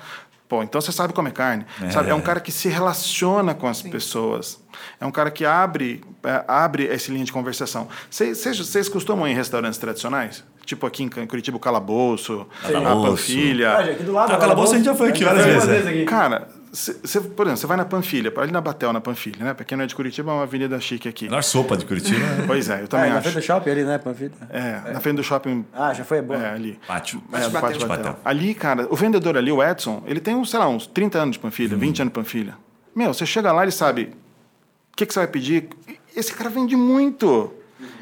Pô, então você sabe comer carne. Sabe? É um cara que se relaciona com as pessoas. É um cara que abre, é, abre esse linha de conversação. Vocês- costumam ir em restaurantes tradicionais? Tipo aqui em Curitiba, o Calabouço, a Calabouço. Panfilha. Olha, aqui do lado. Ah, do Calabouço a gente já foi aqui várias vezes, é. aqui. Cara, cê, cê- por exemplo, você vai na Panfilha, ali na Batel, na Panfilha, né? Pra quem não é de Curitiba, é uma avenida chique aqui. Melhor sopa de Curitiba. né? Pois é, eu É, também na acho. frente do shopping ali, né, Panfilha? É, na frente do shopping. Ah, já foi? É bom. É, ali. Pátio. É, Batel. Pátio Batel. Batel. Ali, cara, o vendedor ali, o Edson, ele tem, uns, sei lá, uns 30 anos de Panfilha, Uhum. 20 anos de Panfilha. Meu, você chega lá, ele sabe o que, que você vai pedir. Esse cara vende muito.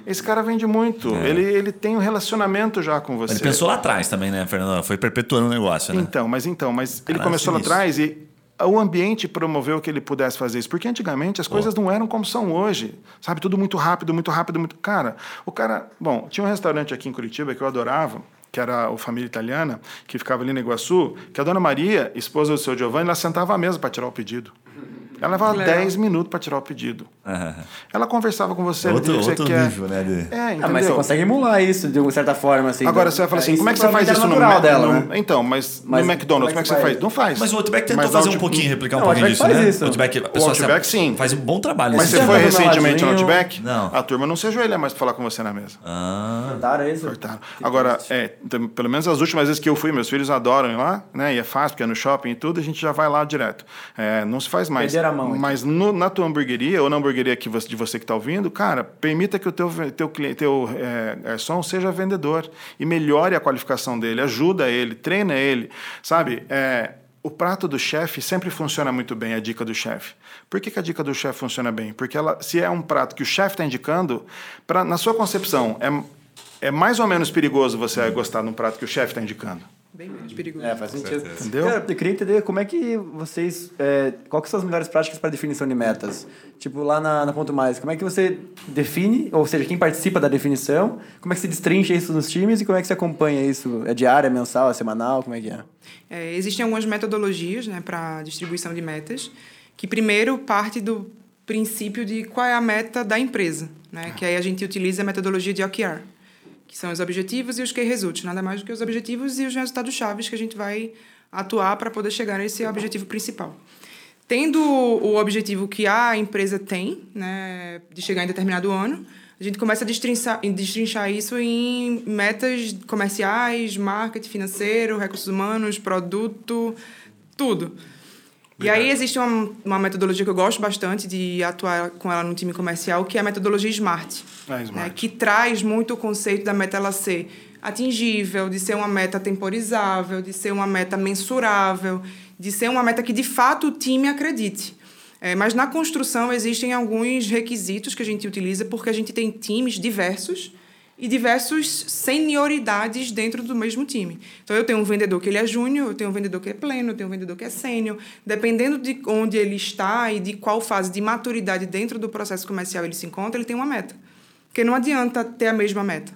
Esse cara vende muito. Ele, ele tem um relacionamento já com você. É. Ele pensou lá atrás também, né, Fernando? Foi perpetuando o negócio, né? Então, mas então, mas ele começou lá atrás e o ambiente promoveu que ele pudesse fazer isso. Porque antigamente as coisas não eram como são hoje. Sabe, tudo muito rápido, muito rápido, muito. Cara, o cara. Bom, tinha um restaurante aqui em Curitiba que eu adorava, que era o Família Italiana, que ficava ali no Iguaçu, que a dona Maria, esposa do seu Giovanni, ela sentava à mesa para tirar o pedido. Ela levava Legal. 10 minutos para tirar o pedido. Aham. Ela conversava com você, ela Outro, o que outro você quer. nível, né? de- É, entendeu? Ah, mas você consegue emular isso de uma certa forma, assim. Agora né? você vai falar assim, É, como é que você faz isso no, natural dela, no- né? Então, mas, Mas no McDonald's, como é que você faz? Não faz. Mas o Outback tentou Mas fazer um Outback- pouquinho, replicar um o pouquinho Outback disso, faz né? isso. Outback, a pessoa Outback, se- sim. Faz um bom trabalho. Mas nesse você já foi recentemente no? Outback? Não. A turma não se ajoelha mais para falar com você na mesa. Ah, Cortaram isso? Cortaram. Agora, é, então, pelo menos as últimas vezes que eu fui, meus filhos adoram ir lá, né? E é fácil, porque é no shopping e tudo, a gente já vai lá direto. É, não se faz mais. Perderam mão. Mas no- na tua hamburgueria, ou na hamburgueria que você, de você que está ouvindo, cara, permita que o teu, teu, cliente, teu é, garçom seja vendedor e melhore a qualificação dele, ajuda ele, treina ele, sabe? É, o prato do chefe sempre funciona muito bem, a dica do chefe. Por que, que a dica do chefe funciona bem? Porque ela, se é um prato que o chefe está indicando, pra, na sua concepção, é, é mais ou menos perigoso você gostar de um prato que o chefe está indicando. Bem menos perigoso. É, faz sentido. Entendeu? Cara, eu queria entender como é que vocês. É, qual que são as melhores práticas para definição de metas? Tipo, lá na, na Ponto Mais, como é que você define, ou seja, quem participa da definição, como é que você destrincha isso nos times e como é que você acompanha isso? É diária, mensal, é semanal? Como é que é? É, existem algumas metodologias né, para distribuição de metas, que primeiro parte do princípio de qual é a meta da empresa, né? que aí a gente utiliza a metodologia de OKR, que são os objetivos e os key results, nada mais do que os objetivos e os resultados chaves que a gente vai atuar para poder chegar nesse objetivo principal. Tendo o objetivo que a empresa tem, né, de chegar em determinado ano, a gente começa a destrinchar, destrinchar isso em metas comerciais, marketing financeiro, recursos humanos, produto, tudo. E aí existe uma, uma metodologia que eu gosto bastante de atuar com ela no time comercial, que é a metodologia SMART. Ah, Smart. né, que traz muito o conceito da meta ela ser atingível, de ser uma meta temporizável, de ser uma meta mensurável, de ser uma meta que de fato o time acredite. É, mas na construção existem alguns requisitos que a gente utiliza porque a gente tem times diversos e diversos senioridades dentro do mesmo time. Então eu tenho um vendedor que ele é júnior, eu tenho um vendedor que é pleno, eu tenho um vendedor que é sênior. Dependendo de onde ele está e de qual fase de maturidade dentro do processo comercial ele se encontra, ele tem uma meta. Porque não adianta ter a mesma meta.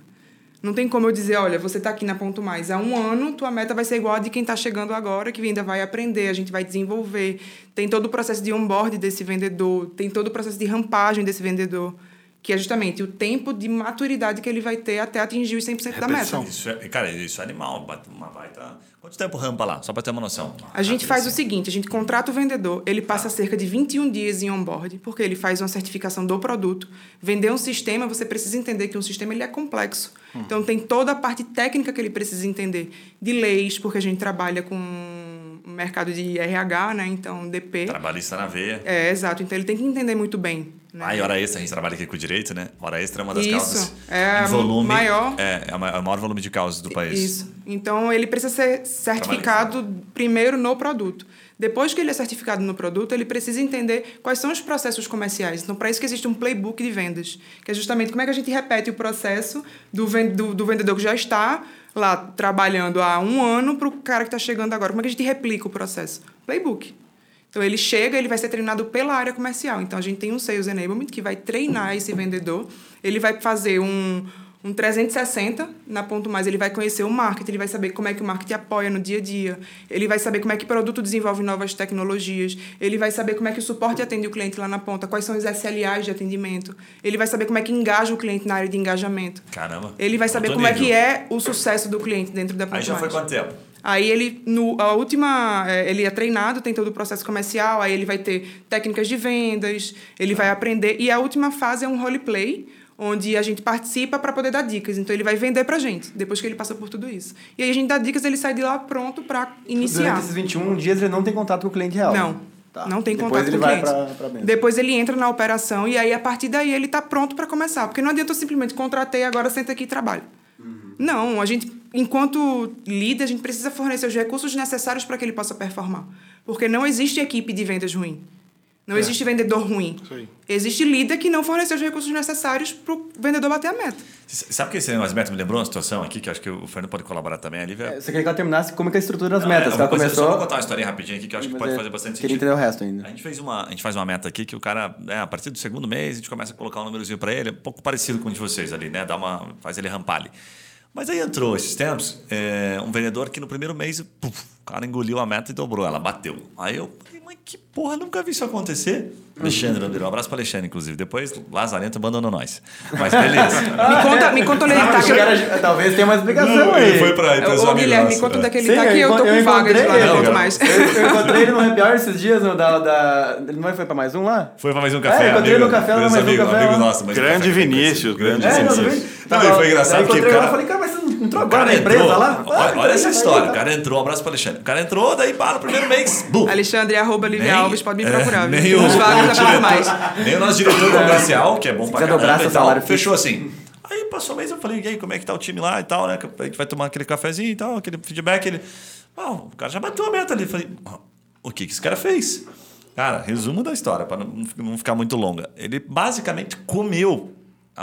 Não tem como eu dizer, olha, você está aqui na Ponto Mais há um ano, tua meta vai ser igual a de quem está chegando agora, que ainda vai aprender, a gente vai desenvolver. Tem todo o processo de onboard desse vendedor, tem todo o processo de rampagem desse vendedor, que é justamente o tempo de maturidade que ele vai ter até atingir os 100% da meta. Isso é, cara, isso é animal. Uma baita... Quanto tempo rampa lá? Só para ter uma noção. A gente faz o seguinte, a gente contrata o vendedor, ele passa cerca de 21 dias em onboard, porque ele faz uma certificação do produto. Vender um sistema, você precisa entender que um sistema ele é complexo. Então tem toda a parte técnica que ele precisa entender, de leis, porque a gente trabalha com mercado de RH, né? Então DP. Trabalhista na veia. É, exato. Então ele tem que entender muito bem. Né? Ah, e hora extra, a gente trabalha aqui com direito, né? Hora extra é uma das Isso, causas. é volume, maior- É, é é o maior volume de causas do país. Isso. Então, ele precisa ser certificado primeiro no produto. Depois que ele é certificado no produto, ele precisa entender quais são os processos comerciais. Então, para isso que existe um playbook de vendas, que é justamente como é que a gente repete o processo do, do, do vendedor que já está lá trabalhando há um ano para o cara que está chegando agora. Como é que a gente replica o processo? Playbook. Então, ele chega, ele vai ser treinado pela área comercial. Então, a gente tem um Sales Enablement que vai treinar esse vendedor. Ele vai fazer um, um 360 na Ponto Mais. Ele vai conhecer o marketing, ele vai saber como é que o marketing apoia no dia a dia. Ele vai saber como é que o produto desenvolve novas tecnologias. Ele vai saber como é que o suporte atende o cliente lá na ponta, quais são os SLAs de atendimento. Ele vai saber como é que engaja o cliente na área de engajamento. Caramba. Ele vai saber como é nível. que é o sucesso do cliente dentro da Ponto Aí já foi Mais. quanto tempo? Aí ele, no, a última, é, ele é treinado, tem todo o processo comercial, aí ele vai ter técnicas de vendas, ele vai aprender. E a última fase é um roleplay, onde a gente participa para poder dar dicas. Então ele vai vender pra gente, depois que ele passa por tudo isso. E aí a gente dá dicas, ele sai de lá pronto para iniciar. Durante esses 21 dias ele não tem contato com o cliente real. Não. Tá. Não tem Depois contato com o vai cliente. pra, pra. Depois ele entra na operação e aí, a partir daí, ele está pronto para começar. Porque não adianta eu simplesmente contratei, agora senta aqui e trabalha. Não, a gente, enquanto líder, a gente precisa fornecer os recursos necessários para que ele possa performar. Porque não existe equipe de vendas ruim. Não existe vendedor ruim. Aí. Existe líder que não forneceu os recursos necessários para o vendedor bater a meta. Sabe que esse negócio de meta me lembrou uma situação aqui que eu acho que o Fernando pode colaborar também. A Lívia. Você queria que ela terminasse como é que é a estrutura das Não, metas? é, que ela coisa- Só começou. vou contar uma historinha rapidinho aqui que eu acho que mas pode é- fazer bastante Queria sentido. entender o resto ainda. A gente fez uma, a gente faz uma meta aqui que o cara, né, a partir do segundo mês, a gente começa a colocar um númerozinho para ele, um pouco parecido com o de vocês ali, né? Dá uma, faz ele rampar ali. Mas aí entrou esses tempos é, um vendedor que no primeiro mês, puf, o cara engoliu a meta e dobrou, ela bateu. Aí eu mas que porra, nunca vi isso acontecer. Alexandre, André, um abraço para Alexandre, inclusive. Depois, Lazarento abandonou nós. Mas beleza. Me conta, me conta onde ele tá. Que que eu- talvez tenha uma explicação Não, aí. ele foi para Ô, ô, Guilherme, me conta onde é que ele Sim, tá, que eu tô encon- com vagas encontrei lá, não mais. Eu, eu encontrei ele no happy hour esses dias, no, da, da, ele não foi pra mais um lá? Foi para mais um café. É, encontrei amigo, no café, lá, mais um amigo, café amigo nosso. mais um Grande café que Vinícius, grande É, não, Vinícius. não, e foi engraçado o ele, cara- eu falei, cara, mas você não entrou O agora cara na empresa entrou, lá? olha, olha essa Vai, história. O cara entrou, um abraço para Alexandre. O cara entrou, daí para no primeiro mês. Bum. Alexandre, arroba Lívia Nem- Alves, pode me é, procurar. nem viu? o- o pra mais. diretor- Nem o nosso diretor comercial, que é bom pra quiser dobrar caramba seu e tal, salário fechou assim. Aí passou um mês, eu falei, e aí, como é que tá o time lá e tal, né? A gente vai tomar aquele cafezinho e tal, aquele feedback. Ele, ah, o cara já bateu a meta ali. Eu falei, "Ah, o que, que esse cara fez? Cara, resumo da história, para não, ficar muito longa. Ele basicamente comeu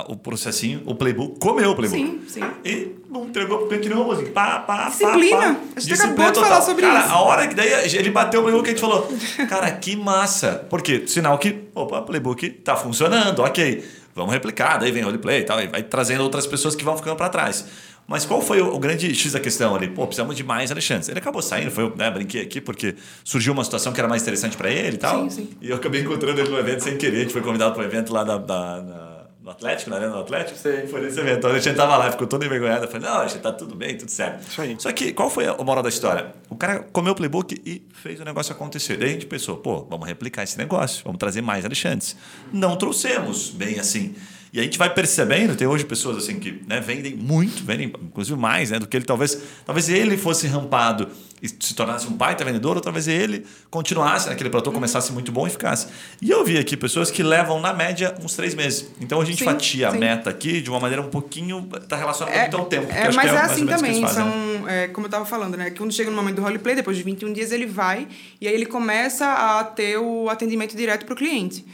o processinho, o playbook, comeu o playbook. Sim, sim. E não entregou pro cliente nenhum, assim, pá, pá, Disciplina. pá, pá. A gente Disciplina acabou de total. falar sobre Cara, isso. a hora que daí ele bateu o playbook, a gente falou, cara, que massa. Por quê? Sinal que, opa, o playbook tá funcionando, ok. Vamos replicar, daí vem o roleplay e tal, e vai trazendo outras pessoas que vão ficando para trás. Mas qual foi o, grande X da questão ali? Pô, precisamos de mais Alexandre. Ele acabou saindo, foi, né, brinquei aqui porque surgiu uma situação que era mais interessante para ele e tal. Sim, sim. E eu acabei encontrando ele no evento sem querer. A gente foi convidado para o evento lá da, da- na- no Atlético, na Arena do Atlético. Sei. Foi nesse evento. A gente tava lá, ficou todo envergonhado. Eu falei, não, Alexandre, tá tudo bem, tudo certo. Isso aí. Só que qual foi a moral da história? O cara comeu o playbook e fez o negócio acontecer. Daí a gente pensou, pô, vamos replicar esse negócio, vamos trazer mais Alexandres. Não trouxemos bem assim. E a gente vai percebendo, tem hoje pessoas assim que né, vendem muito, vendem inclusive mais né, do que ele talvez. Talvez ele fosse rampado e se tornasse um baita vendedor, ou talvez ele continuasse naquele platô, começasse muito bom e ficasse. E eu vi aqui pessoas que levam, na média, uns três meses. Então a gente Sim, fatia sim. a meta aqui de uma maneira um pouquinho. Está relacionada É, muito ao tempo. que é, mas que é ou assim que também. né? São, é, como eu estava falando, né? Quando chega no momento do roleplay, depois de 21 dias, ele vai e aí ele começa a ter o atendimento direto para o cliente.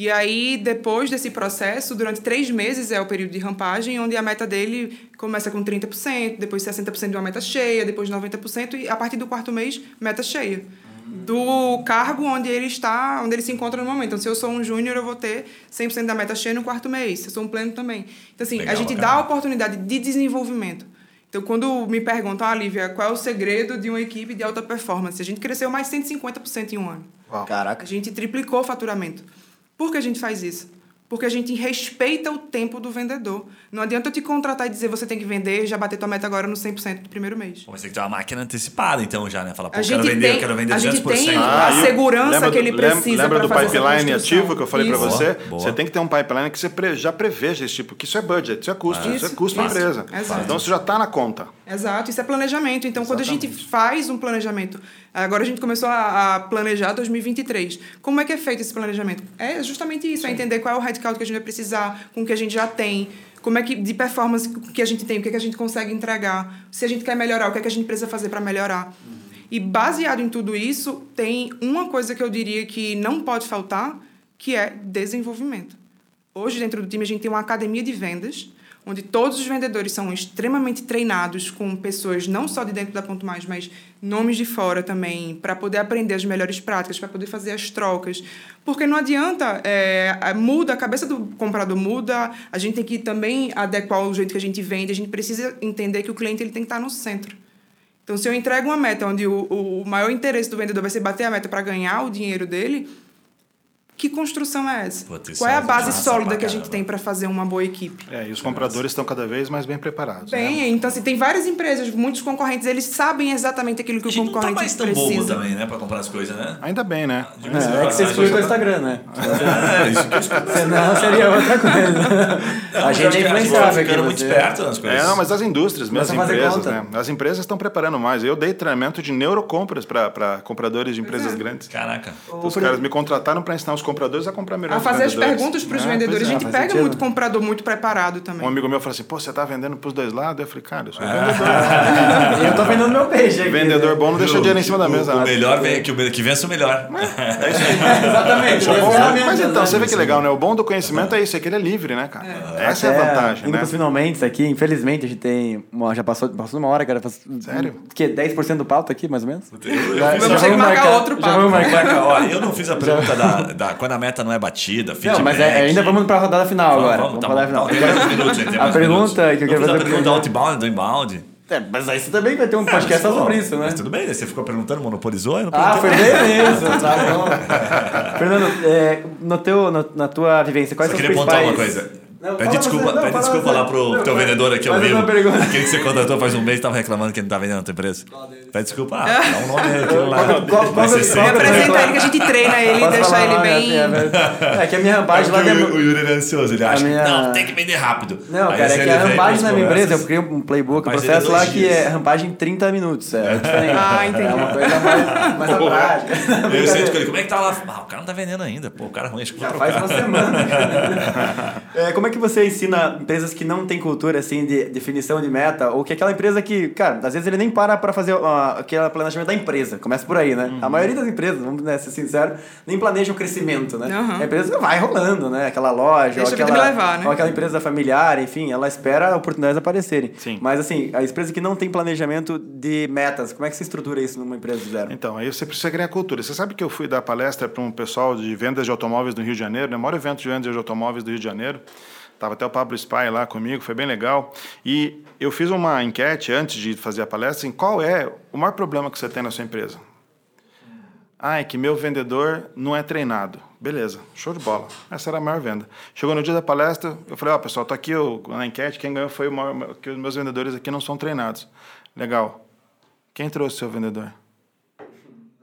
E aí, depois desse processo, durante três meses é o período de rampagem, onde a meta dele começa com 30%, depois 60% de uma meta cheia, depois 90%, e a partir do quarto mês, meta cheia. Do cargo onde ele está, onde ele se encontra no momento. Então, se eu sou um júnior, eu vou ter 100% da meta cheia no quarto mês. Se eu sou um pleno também. Então, assim, Legal, a gente bacana. dá a oportunidade de desenvolvimento. Então, quando me perguntam, ah, Lívia, qual é o segredo de uma equipe de alta performance? A gente cresceu mais 150% em um ano. Uau. A Caraca. gente triplicou o faturamento. Por que a gente faz isso? Porque a gente respeita o tempo do vendedor. Não adianta eu te contratar e dizer você tem que vender e já bater tua meta agora no 100% do primeiro mês. Pô, Mas tem que ter uma máquina antecipada, então, já, né? Falar, pô, A eu quero vender, tem- eu quero vender a gente 200%. tem- Ah, a segurança lembra que ele precisa Lembra do pipeline ativo que eu falei para Isso. você? Boa. Você tem que ter um pipeline que você pre- já preveja esse tipo, que isso é budget, isso é custo, isso, é Isso, custo da isso. empresa. Exato. Então isso já está na conta. Exato, isso é planejamento. Então, quando a gente faz um planejamento, agora a gente começou a, a planejar 2023. Como é que é feito esse planejamento? É justamente isso, é entender qual é o headcount que a gente vai precisar, com o que a gente já tem, como é que de performance que a gente tem, o que, é que a gente consegue entregar, se a gente quer melhorar, o que, é que a gente precisa fazer para melhorar. E baseado em tudo isso, tem uma coisa que eu diria que não pode faltar, que é desenvolvimento. Hoje, dentro do time, a gente tem uma academia de vendas, onde todos os vendedores são extremamente treinados com pessoas não só de dentro da Ponto Mais, mas nomes de fora também, para poder aprender as melhores práticas, para poder fazer as trocas. Porque não adianta, é, muda, a cabeça do comprador muda, a gente tem que também adequar o jeito que a gente vende, a gente precisa entender que o cliente ele tem que estar no centro. Então, se eu entrego uma meta onde o, o maior interesse do vendedor vai ser bater a meta para ganhar o dinheiro dele, que construção é essa? Putz, Qual é a é base sólida que a gente tem para fazer uma boa equipe? É, e os compradores estão cada vez mais bem preparados. né? Bem, então assim, tem várias empresas, muitos concorrentes, eles sabem exatamente aquilo que A o gente não tá concorrente mais tão bobo precisa. também, né? Pra comprar as coisas, né? Ainda bem, né? É, é que você exclui o Instagram, né? É, isso que eu. Senão seria outra coisa. Não, a gente é influenciável aqui. ficando muito esperto nas coisas. É, não, mas as indústrias, mesmo as empresas, né? As empresas estão preparando mais. Eu dei treinamento de neurocompras para compradores de empresas é. grandes. Caraca. Os caras me contrataram para ensinar os compradores a comprar melhor. A os fazer as perguntas para os É, vendedores. pois A é. gente pega sentido. muito comprador muito preparado também. Um amigo meu falou assim: pô, você tá vendendo pros dois lados? Eu falei, cara, eu sou É. vendedor. Eu tô vendendo meu peixe aqui. Vendedor bom não deixa dinheiro em cima da mesa. O, melhor vem, que, o, que vence o melhor. Exatamente. O bom- Exatamente, mas então, você vê que legal, né? O bom do conhecimento é isso, é que ele é livre, né, cara? Essa é a vantagem, Indo né? finalmente aqui, infelizmente, a gente tem. Uma, já passou, passou uma hora, cara. Sério? Que 10% do pauta aqui, mais ou menos? Eu- eu papo. vamos marcar. Marca, olha, eu não fiz a pergunta da, da- quando a meta não é batida, feedback. Não, mas é- ainda vamos pra rodada final Vamos, agora. vamos, Vamos tá pra bom. rodada final. tem mais minutos, gente, tem A pergunta minutos. que eu quero fiz a fazer pergunta outbound, do inbound. É, mas aí você também vai ter um podcast só sobre isso, né? Mas tudo bem, né? Você ficou perguntando, monopolizou, eu não Ah, foi bem isso, tá bom. Fernando, é, no teu, no- na tua vivência, quais Só são os queria pontuar principais... uma coisa. Não, pede desculpa, você, não, pede fala desculpa você. lá pro Não, teu vendedor aqui ao vivo. Aquele que você contratou faz um mês e tava reclamando que ele não tá vendendo na tua empresa. Pede desculpa. Ah, dá um nome aí, aquilo lá. Qual- qual- ser sempre. Apresenta ele que a gente treina ele, Posso deixa ele Ah, bem. É, é, é que a minha É rampagem lá... porque tem- o, o Yuri ele é ansioso, ele acha minha- que não, tem que vender rápido. Não, cara, é que a rampagem na minha empresa, eu criei um playbook, um é processo lá dois que é rampagem em 30 minutos. É diferente. Ah, entendi. É uma coisa mais, prática. Eu com ele, como é que tá lá? Ah, o cara não tá vendendo ainda. Pô, o cara é ruim, acho que vou Já trocar. faz uma semana. cara. É, como é que você ensina empresas que não têm cultura assim de definição de meta ou que aquela empresa que, cara, às vezes ele nem para para fazer ó, aquele planejamento da empresa. Começa por aí, né? Uhum. A maioria das empresas, vamos né, ser sinceros, nem planeja o crescimento, né? Aham. A empresa vai rolando, né? Aquela loja, Deixa ou aquela, levar, né? ou aquela empresa familiar, enfim, ela espera oportunidades aparecerem. Sim. Mas assim, a empresa que não tem planejamento de metas, como é que você estrutura isso numa empresa do zero? Então, aí você precisa criar cultura. Você sabe que eu fui dar palestra para um pessoal de vendas de automóveis do Rio de Janeiro, né? o maior evento de vendas de automóveis do Rio de Janeiro. Estava até o Pablo Spy lá comigo, foi bem legal. E eu fiz uma enquete antes de fazer a palestra em qual é o maior problema que você tem na sua empresa. Ah, é que meu vendedor não é treinado. Beleza, show de bola. Essa era a maior venda. Chegou no dia da palestra, eu falei, ó, pessoal, tá aqui o, na enquete, quem ganhou foi o maior, que os meus vendedores aqui não são treinados. Legal. Quem trouxe o seu vendedor?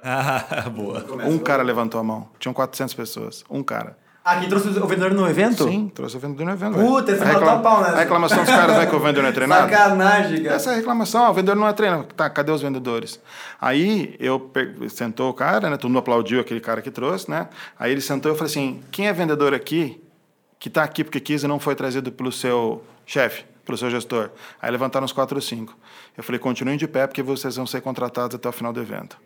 Ah, boa. Um cara levantou a mão. Tinham 400 pessoas. Um cara. Quem trouxe o vendedor no evento? Sim, trouxe o vendedor no evento. Puta, esse a, matou a pau, né? a reclamação dos caras é que o vendedor não é treinado? Sacanagem, cara. Essa é a reclamação, ah, o vendedor não é treinado. Tá, cadê os vendedores? Aí eu pe- sentou o cara, né? Todo mundo aplaudiu aquele cara que trouxe, né? Aí ele sentou e eu falei assim: quem é vendedor aqui que está aqui porque quis e não foi trazido pelo seu chefe, pelo seu gestor? Aí levantaram uns quatro ou cinco. Eu falei: continuem de pé porque vocês vão ser contratados até o final do evento.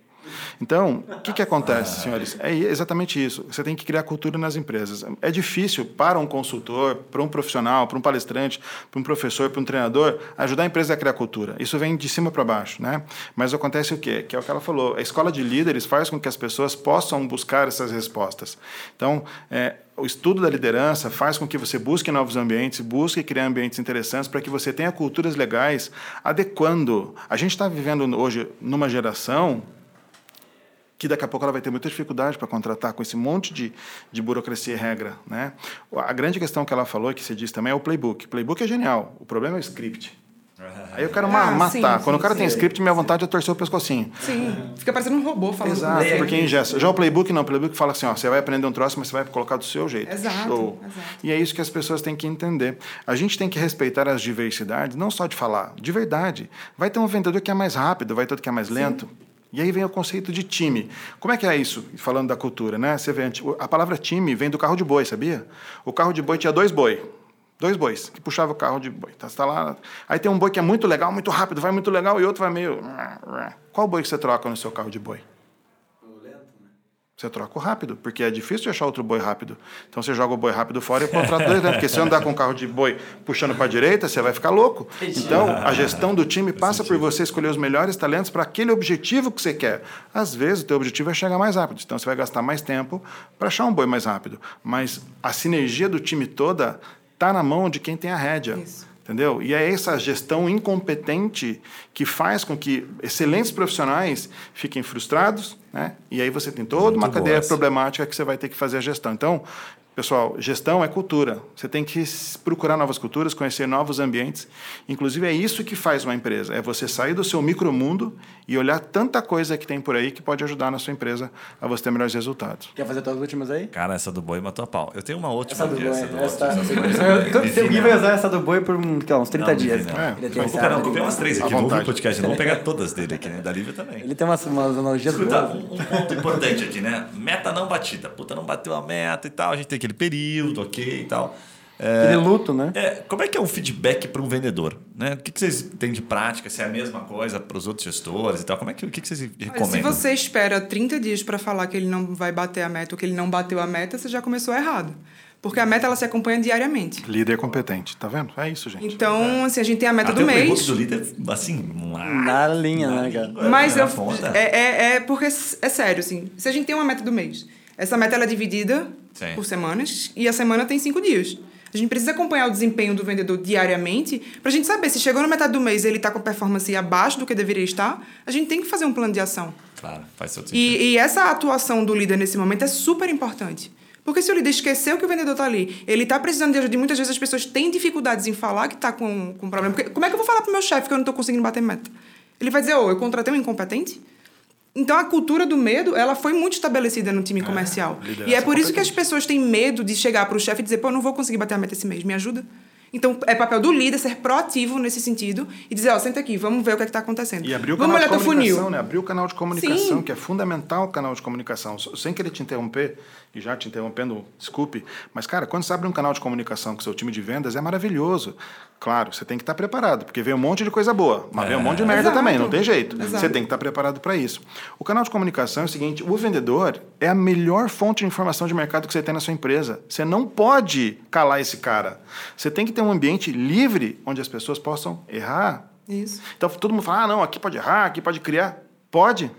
Então, o que, que acontece, senhores? É exatamente isso. Você tem que criar cultura nas empresas. É difícil para um consultor, para um profissional, para um palestrante, para um professor, para um treinador, ajudar a empresa a criar cultura. Isso vem de cima para baixo, né? Mas acontece o quê? Que é o que ela falou. A escola de líderes faz com que as pessoas possam buscar essas respostas. Então, é, o estudo da liderança faz com que você busque novos ambientes, busque criar ambientes interessantes para que você tenha culturas legais, adequando. A gente está vivendo hoje numa geração que daqui a pouco ela vai ter muita dificuldade para contratar com esse monte de, de burocracia e regra. Né? A grande questão que ela falou, que você disse também, é o playbook. O playbook é genial, o problema é o script. Aí eu quero Ah, matar. sim, Quando sim, o cara tem sim. script, minha vontade é torcer o pescocinho. Sim, fica parecendo um robô falando Exato, com você. porque engessa. Já o playbook não, o playbook fala assim, ó, você vai aprender um troço, mas você vai colocar do seu jeito. Exato, Show. exato. E é isso que as pessoas têm que entender. A gente tem que respeitar as diversidades, não só de falar, de verdade. Vai ter um vendedor que é mais rápido, vai ter outro que é mais lento. E aí vem o conceito de time. Como é que é isso, falando da cultura, né? Você vê, a palavra time vem do carro de boi, sabia? O carro de boi tinha dois boi. Dois bois que puxava o carro de boi. Tá, tá lá. Aí tem um boi que é muito legal, muito rápido, vai muito legal, e outro vai meio. Qual boi que você troca no seu carro de boi? Você troca o rápido, porque é difícil de achar outro boi rápido. Então você joga o boi rápido fora e contrata dois, né? Porque se andar com um carro de boi puxando para a direita, você vai ficar louco. Então a gestão do time passa por você escolher os melhores talentos para aquele objetivo que você quer. Às vezes o teu objetivo é chegar mais rápido, então você vai gastar mais tempo para achar um boi mais rápido. Mas a sinergia do time toda está na mão de quem tem a rédea. Isso. Entendeu? E é essa gestão incompetente que faz com que excelentes profissionais fiquem frustrados, né? E aí você tem toda Muito uma cadeia problemática que você vai ter que fazer a gestão. Então, pessoal, gestão é cultura. Você tem que procurar novas culturas, conhecer novos ambientes. Inclusive, é isso que faz uma empresa. É você sair do seu micromundo e olhar tanta coisa que tem por aí que pode ajudar na sua empresa a você ter melhores resultados. Quer fazer tuas últimas aí? Cara, essa do boi matou a pau. Eu tenho uma última Essa do boi. essa do Essa tá... essa vai usar essa do boi por ó, uns 30 Não, dias. não. É, Ele tem, não, umas três aqui. Ouvir o podcast. Não vou pegar todas dele aqui, né? Da Lívia também. ele tem umas, umas analogias Escuta, boas. um, um ponto importante aqui, né? Meta não batida. Puta, não bateu a meta e tal. A gente tem aquele período, ok e tal. Aquele luto, né? É, como é que é um feedback para um vendedor? Né? O que, que vocês têm de prática? Se é a mesma coisa para os outros gestores e tal? Como é que, o que, que vocês Olha, recomendam? se você espera 30 dias para falar que ele não vai bater a meta ou que ele não bateu a meta, você já começou errado. Porque a meta ela se acompanha diariamente. Líder competente, tá vendo? É isso, gente. Então, assim, a gente tem a meta Até do o playbook mês. do líder, assim, lá, Na linha, né, cara? Mas na eu, ponta. é, é, é porque é sério, assim. Se a gente tem uma meta do mês, essa meta ela é dividida Sim. por semanas e a semana tem cinco dias. A gente precisa acompanhar o desempenho do vendedor diariamente para a gente saber se chegou na metade do mês e ele está com performance abaixo do que deveria estar. A gente tem que fazer um plano de ação. Claro, faz sentido. E, e essa atuação do líder nesse momento é super importante. Porque se o líder esqueceu que o vendedor está ali, ele está precisando de ajuda, e muitas vezes as pessoas têm dificuldades em falar que está com, com problema. Porque como é que eu vou falar para o meu chefe que eu não estou conseguindo bater meta? Ele vai dizer, ô, eu contratei um incompetente? Então a cultura do medo, ela foi muito estabelecida no time comercial. liderança E é por isso que as pessoas têm medo de chegar para o chefe e dizer, pô, eu não vou conseguir bater a meta esse mês, me ajuda? Então é papel do líder ser proativo nesse sentido e dizer, ó, senta aqui, vamos ver o que é está acontecendo. E abrir o vamos canal de olhar teu comunicação, funil. né? Abrir o canal de comunicação, Sim. que é fundamental o canal de comunicação. Sem querer te interromper, e já te interrompendo, desculpe, mas, cara, quando você abre um canal de comunicação com seu time de vendas, é maravilhoso. Claro, você tem que estar preparado, porque vem um monte de coisa boa, mas vem um monte de merda Exato. também, não tem jeito. Exato. Você tem que estar preparado para isso. O canal de comunicação é o seguinte: o vendedor é a melhor fonte de informação de mercado que você tem na sua empresa. Você não pode calar esse cara. Você tem que ter um ambiente livre onde as pessoas possam errar, Isso. então todo mundo fala, ah, não, aqui pode errar, aqui pode criar. Pode?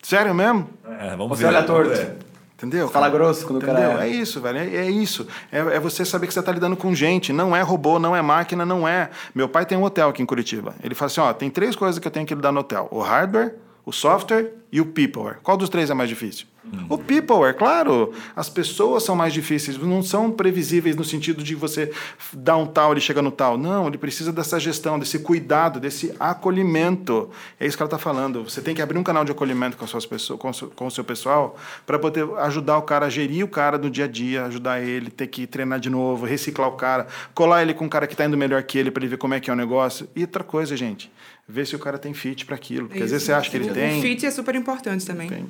Sério mesmo? É, vamos Você ver. olha torto. ver. Entendeu? Fala grosso quando o cara Entendeu? erra. É isso, velho. É, é isso. É, é você saber que você está lidando com gente. Não é robô, não é máquina, não é. Meu pai tem um hotel aqui em Curitiba. Ele fala assim: ó, tem três coisas que eu tenho que lidar no hotel: o hardware, o software e o peopleware. Qual dos três é mais difícil? O peopleware, claro. As pessoas são mais difíceis, não são previsíveis no sentido de você dar um tal, ele chega no tal. Não, ele precisa dessa gestão, desse cuidado, desse acolhimento. É isso que ela está falando. Você tem que abrir um canal de acolhimento com, as suas pessoas, com, o seu- com o seu pessoal para poder ajudar o cara a gerir o cara no dia a dia, ajudar ele, ter que treinar de novo, reciclar o cara, colar ele com um cara que está indo melhor que ele para ele ver como é que é o negócio. E outra coisa, gente, ver se o cara tem fit para aquilo. Porque às vezes você acha que ele tem. O fit é super importante também. tem.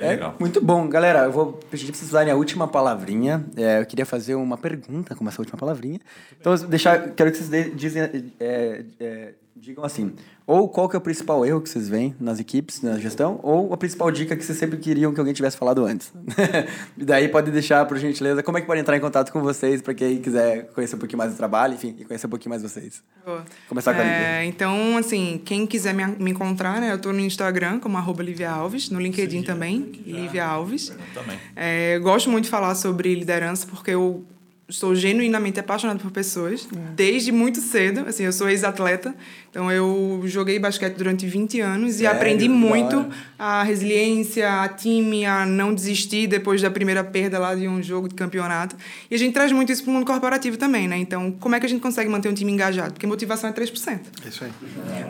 Bem É, legal. muito bom. Galera, eu vou pedir pra vocês darem a última palavrinha. É, eu queria fazer uma pergunta com essa última palavrinha. Então, deixar, quero que vocês de- dizem, é, é, digam assim, ou qual que é o principal erro que vocês veem nas equipes, na gestão, ou a principal dica que vocês sempre queriam que alguém tivesse falado antes. e daí pode deixar, por gentileza, como é que pode entrar em contato com vocês, para quem quiser conhecer um pouquinho mais do trabalho, enfim, e conhecer um pouquinho mais vocês. Boa. Começar com a É, Lívia. Então, assim, quem quiser me, me encontrar, né? Eu tô no Instagram como arroba Lívia Alves, no LinkedIn também, Lívia Alves. Também. É, eu gosto muito de falar sobre liderança porque eu estou genuinamente apaixonada por pessoas desde muito cedo. Assim, eu sou ex-atleta, então eu joguei basquete durante 20 anos e aprendi muito a resiliência, a time, a não desistir depois da primeira perda lá de um jogo de campeonato. E a gente traz muito isso para o mundo corporativo também, né? Então, como é que a gente consegue manter um time engajado? Porque motivação é 3%. É Isso aí.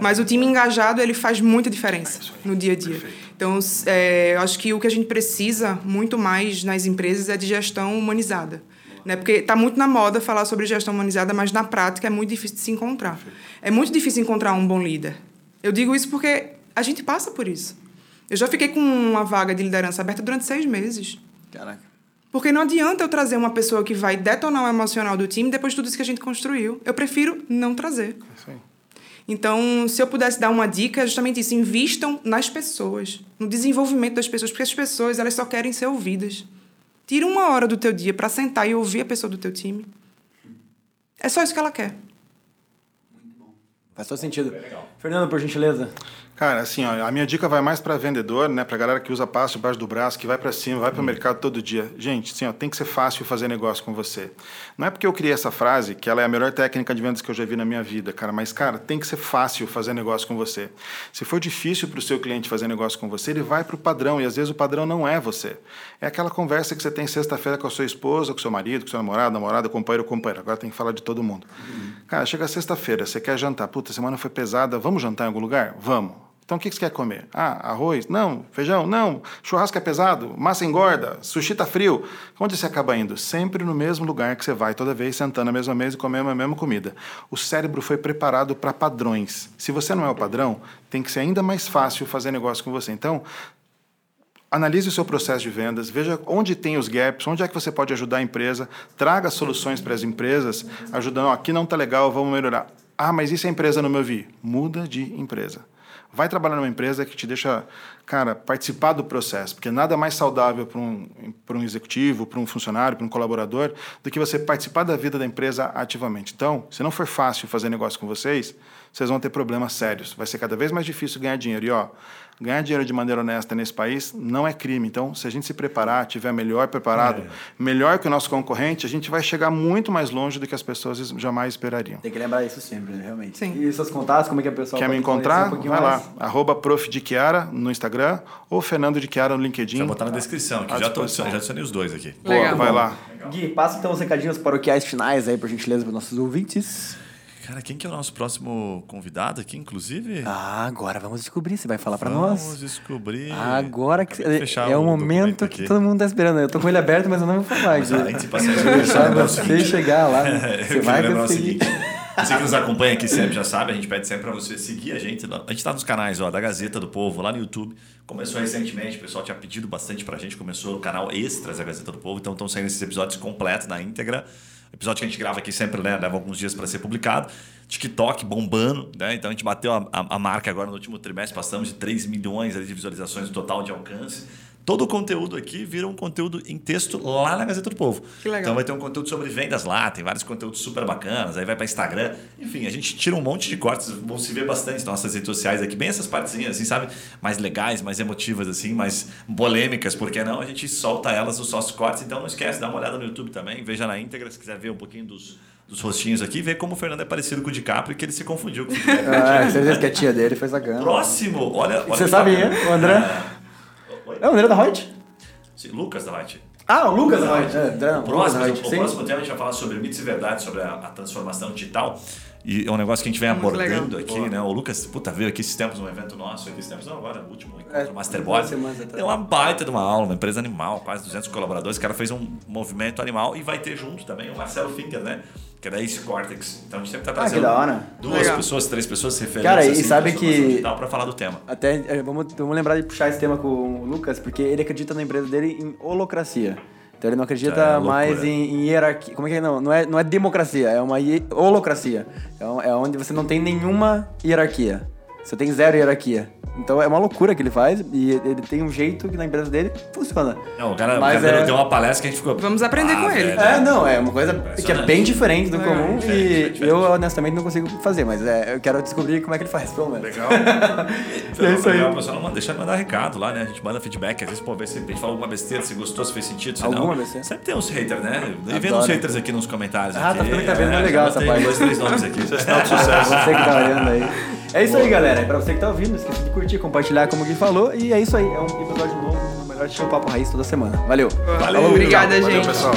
Mas o time engajado, ele faz muita diferença no dia a dia. Então, s- é, eu acho que o que a gente precisa muito mais nas empresas é de gestão humanizada. Né? Porque está muito na moda falar sobre gestão humanizada, mas na prática é muito difícil de se encontrar. É muito difícil encontrar um bom líder. Eu digo isso porque a gente passa por isso. Eu já fiquei com uma vaga de liderança aberta durante seis meses. Caraca. Porque não adianta eu trazer uma pessoa que vai detonar o emocional do time depois de tudo isso que a gente construiu. Eu prefiro não trazer. É. Então, se eu pudesse dar uma dica, é justamente isso: invistam nas pessoas, no desenvolvimento das pessoas, porque as pessoas elas só querem ser ouvidas. Tira uma hora do teu dia para sentar e ouvir a pessoa do teu time. É só isso que ela quer. Faz todo sentido. Fernando, por gentileza. Cara, assim, ó, a minha dica vai mais para vendedor, né, para galera que usa passo debaixo do braço, que vai para cima, vai para o mercado todo dia. Gente, assim, ó, tem que ser fácil fazer negócio com você. Não é porque eu criei essa frase que ela é a melhor técnica de vendas que eu já vi na minha vida, cara, mas cara, tem que ser fácil fazer negócio com você. Se for difícil para o seu cliente fazer negócio com você, ele vai para o padrão e às vezes o padrão não é você. É aquela conversa que você tem sexta-feira com a sua esposa, com seu marido, com seu namorado, namorada, companheiro, companheira. Agora tem que falar de todo mundo. Cara, chega sexta-feira, você quer jantar. Puta, semana foi pesada, vamos jantar em algum lugar? Vamos. Então o que você quer comer? Ah, arroz? Não. Feijão? Não. Churrasco é pesado? Massa engorda? Sushi tá frio? Onde você acaba indo? Sempre no mesmo lugar que você vai toda vez, sentando na mesma mesa e comendo a mesma comida. O cérebro foi preparado para padrões. Se você não é o padrão, tem que ser ainda mais fácil fazer negócio com você. Então, Analise o seu processo de vendas, veja onde tem os gaps, onde é que você pode ajudar a empresa, traga soluções para as empresas, ajudando, ó, aqui não está legal, vamos melhorar. Ah, mas isso a empresa não me ouvi. Muda de empresa. Vai trabalhar numa empresa que te deixa, cara, participar do processo, porque nada mais saudável para um, um executivo, para um funcionário, para um colaborador, do que você participar da vida da empresa ativamente. Então, se não for fácil fazer negócio com vocês, vocês vão ter problemas sérios. Vai ser cada vez mais difícil ganhar dinheiro. E, ó, ganhar dinheiro de maneira honesta nesse país não é crime. Então, se a gente se preparar, tiver melhor preparado, é. melhor que o nosso concorrente, a gente vai chegar muito mais longe do que as pessoas jamais esperariam. Tem que lembrar isso sempre, né, realmente. Sim. E seus contatos, como é que a pessoa Quer me encontrar? Um vai mais? lá, arroba prof de Chiara no Instagram ou Fernando de Chiara no LinkedIn. Já botar na descrição, que já, tô, já adicionei os dois aqui. Legal. Boa, vai lá. Legal. Gui, passa então os recadinhos paroquiais finais aí, por gentileza, para os nossos ouvintes. Cara, quem que é o nosso próximo convidado aqui, inclusive? Ah, agora vamos descobrir. Você vai falar para nós? Vamos descobrir. Agora que é o, o momento que todo mundo tá esperando. Eu tô com ele aberto, mas eu não vou falar. Mas, antes de passar deixar você chegar lá. Você vai seguinte. Você que nos acompanha aqui sempre já sabe, a gente pede sempre para você seguir a gente. A gente está nos canais ó, da Gazeta do Povo, lá no YouTube. Começou recentemente, o pessoal tinha pedido bastante para a gente. Começou o canal Extras da Gazeta do Povo, então estão saindo esses episódios completos na íntegra. Episódio que a gente grava aqui sempre né, leva alguns dias para ser publicado. TikTok bombando, né? Então a gente bateu a, a, a, marca agora no último trimestre, passamos de 3 milhões de visualizações no total de alcance todo o conteúdo aqui vira um conteúdo em texto lá na Gazeta do Povo. Que legal. Então vai ter um conteúdo sobre vendas lá, tem vários conteúdos super bacanas, aí vai para Instagram. Enfim, a gente tira um monte de cortes, vão se ver bastante nas nossas redes sociais aqui, bem essas partezinhas, assim, sabe? Mais legais, mais emotivas, assim, mais polêmicas, porque não? A gente solta elas nos nossos cortes, então não esquece, dá uma olhada no YouTube também, veja na íntegra, se quiser ver um pouquinho dos, dos rostinhos aqui, ver como o Fernando é parecido com o DiCaprio e que ele se confundiu com o DiCaprio. ah, certeza que a tia dele foi sacana. Próximo, olha. olha Você sabia, o André? É, é o André da Reut? Sim, Lucas da Light. Ah, o Lucas da Light. É, o próximo, o próximo tema a gente vai falar sobre mitos e verdades, sobre a, a transformação digital. E é um negócio que a gente vem abordando aqui, Boa. né? O Lucas, puta, veio aqui esses tempos, um evento nosso aqui, esses tempos, não, agora, o último encontro, é, Masterboard. Deu uma baita de uma aula, uma empresa animal, quase 200 colaboradores. O cara fez um movimento animal e vai ter junto também o Marcelo Finger, né? que é da Ace Cortex. Então a gente sempre tá trazendo ah, duas Legal. pessoas, três pessoas referentes Cara, e assim, sabe que para falar do tema. Até é, vamos, vamos lembrar de puxar esse tema com o Lucas, porque ele acredita na empresa dele em holocracia. Então ele não acredita é mais em, em, hierarquia. Como é que é? Não, não é, não é democracia, é uma holocracia. É, é onde você não tem nenhuma hierarquia. Você tem zero hierarquia. Então é uma loucura que ele faz e ele tem um jeito que na empresa dele funciona. Não, o cara, Mas o cara é... deu uma palestra que a gente ficou. Vamos aprender ah, com ele. É, não, é uma coisa que é bem diferente do é, comum diferente, e diferente, eu honestamente não consigo fazer, mas é, eu quero descobrir como é que ele faz, pelo menos. Legal. então, é isso aí. O pessoal não deixa de mandar recado lá, né? A gente manda feedback, às vezes, pô, ver se a gente fala alguma besteira, se gostou, se fez sentido, se alguma não. Besteira? Sempre tem uns haters, né? E vem uns haters aqui nos comentários. Ah, aqui. tá ficando que tá vendo, é legal essa parte. dois, três nomes aqui. Isso é sinal de sucesso. Você que tá olhando aí. É isso aí, galera galera. É pra você que tá ouvindo, esqueça de curtir, compartilhar, como o Gui falou. E é isso aí. É um episódio novo, o melhor show Papo Raiz toda semana. Valeu. Valeu. obrigada gente. Valeu, pessoal.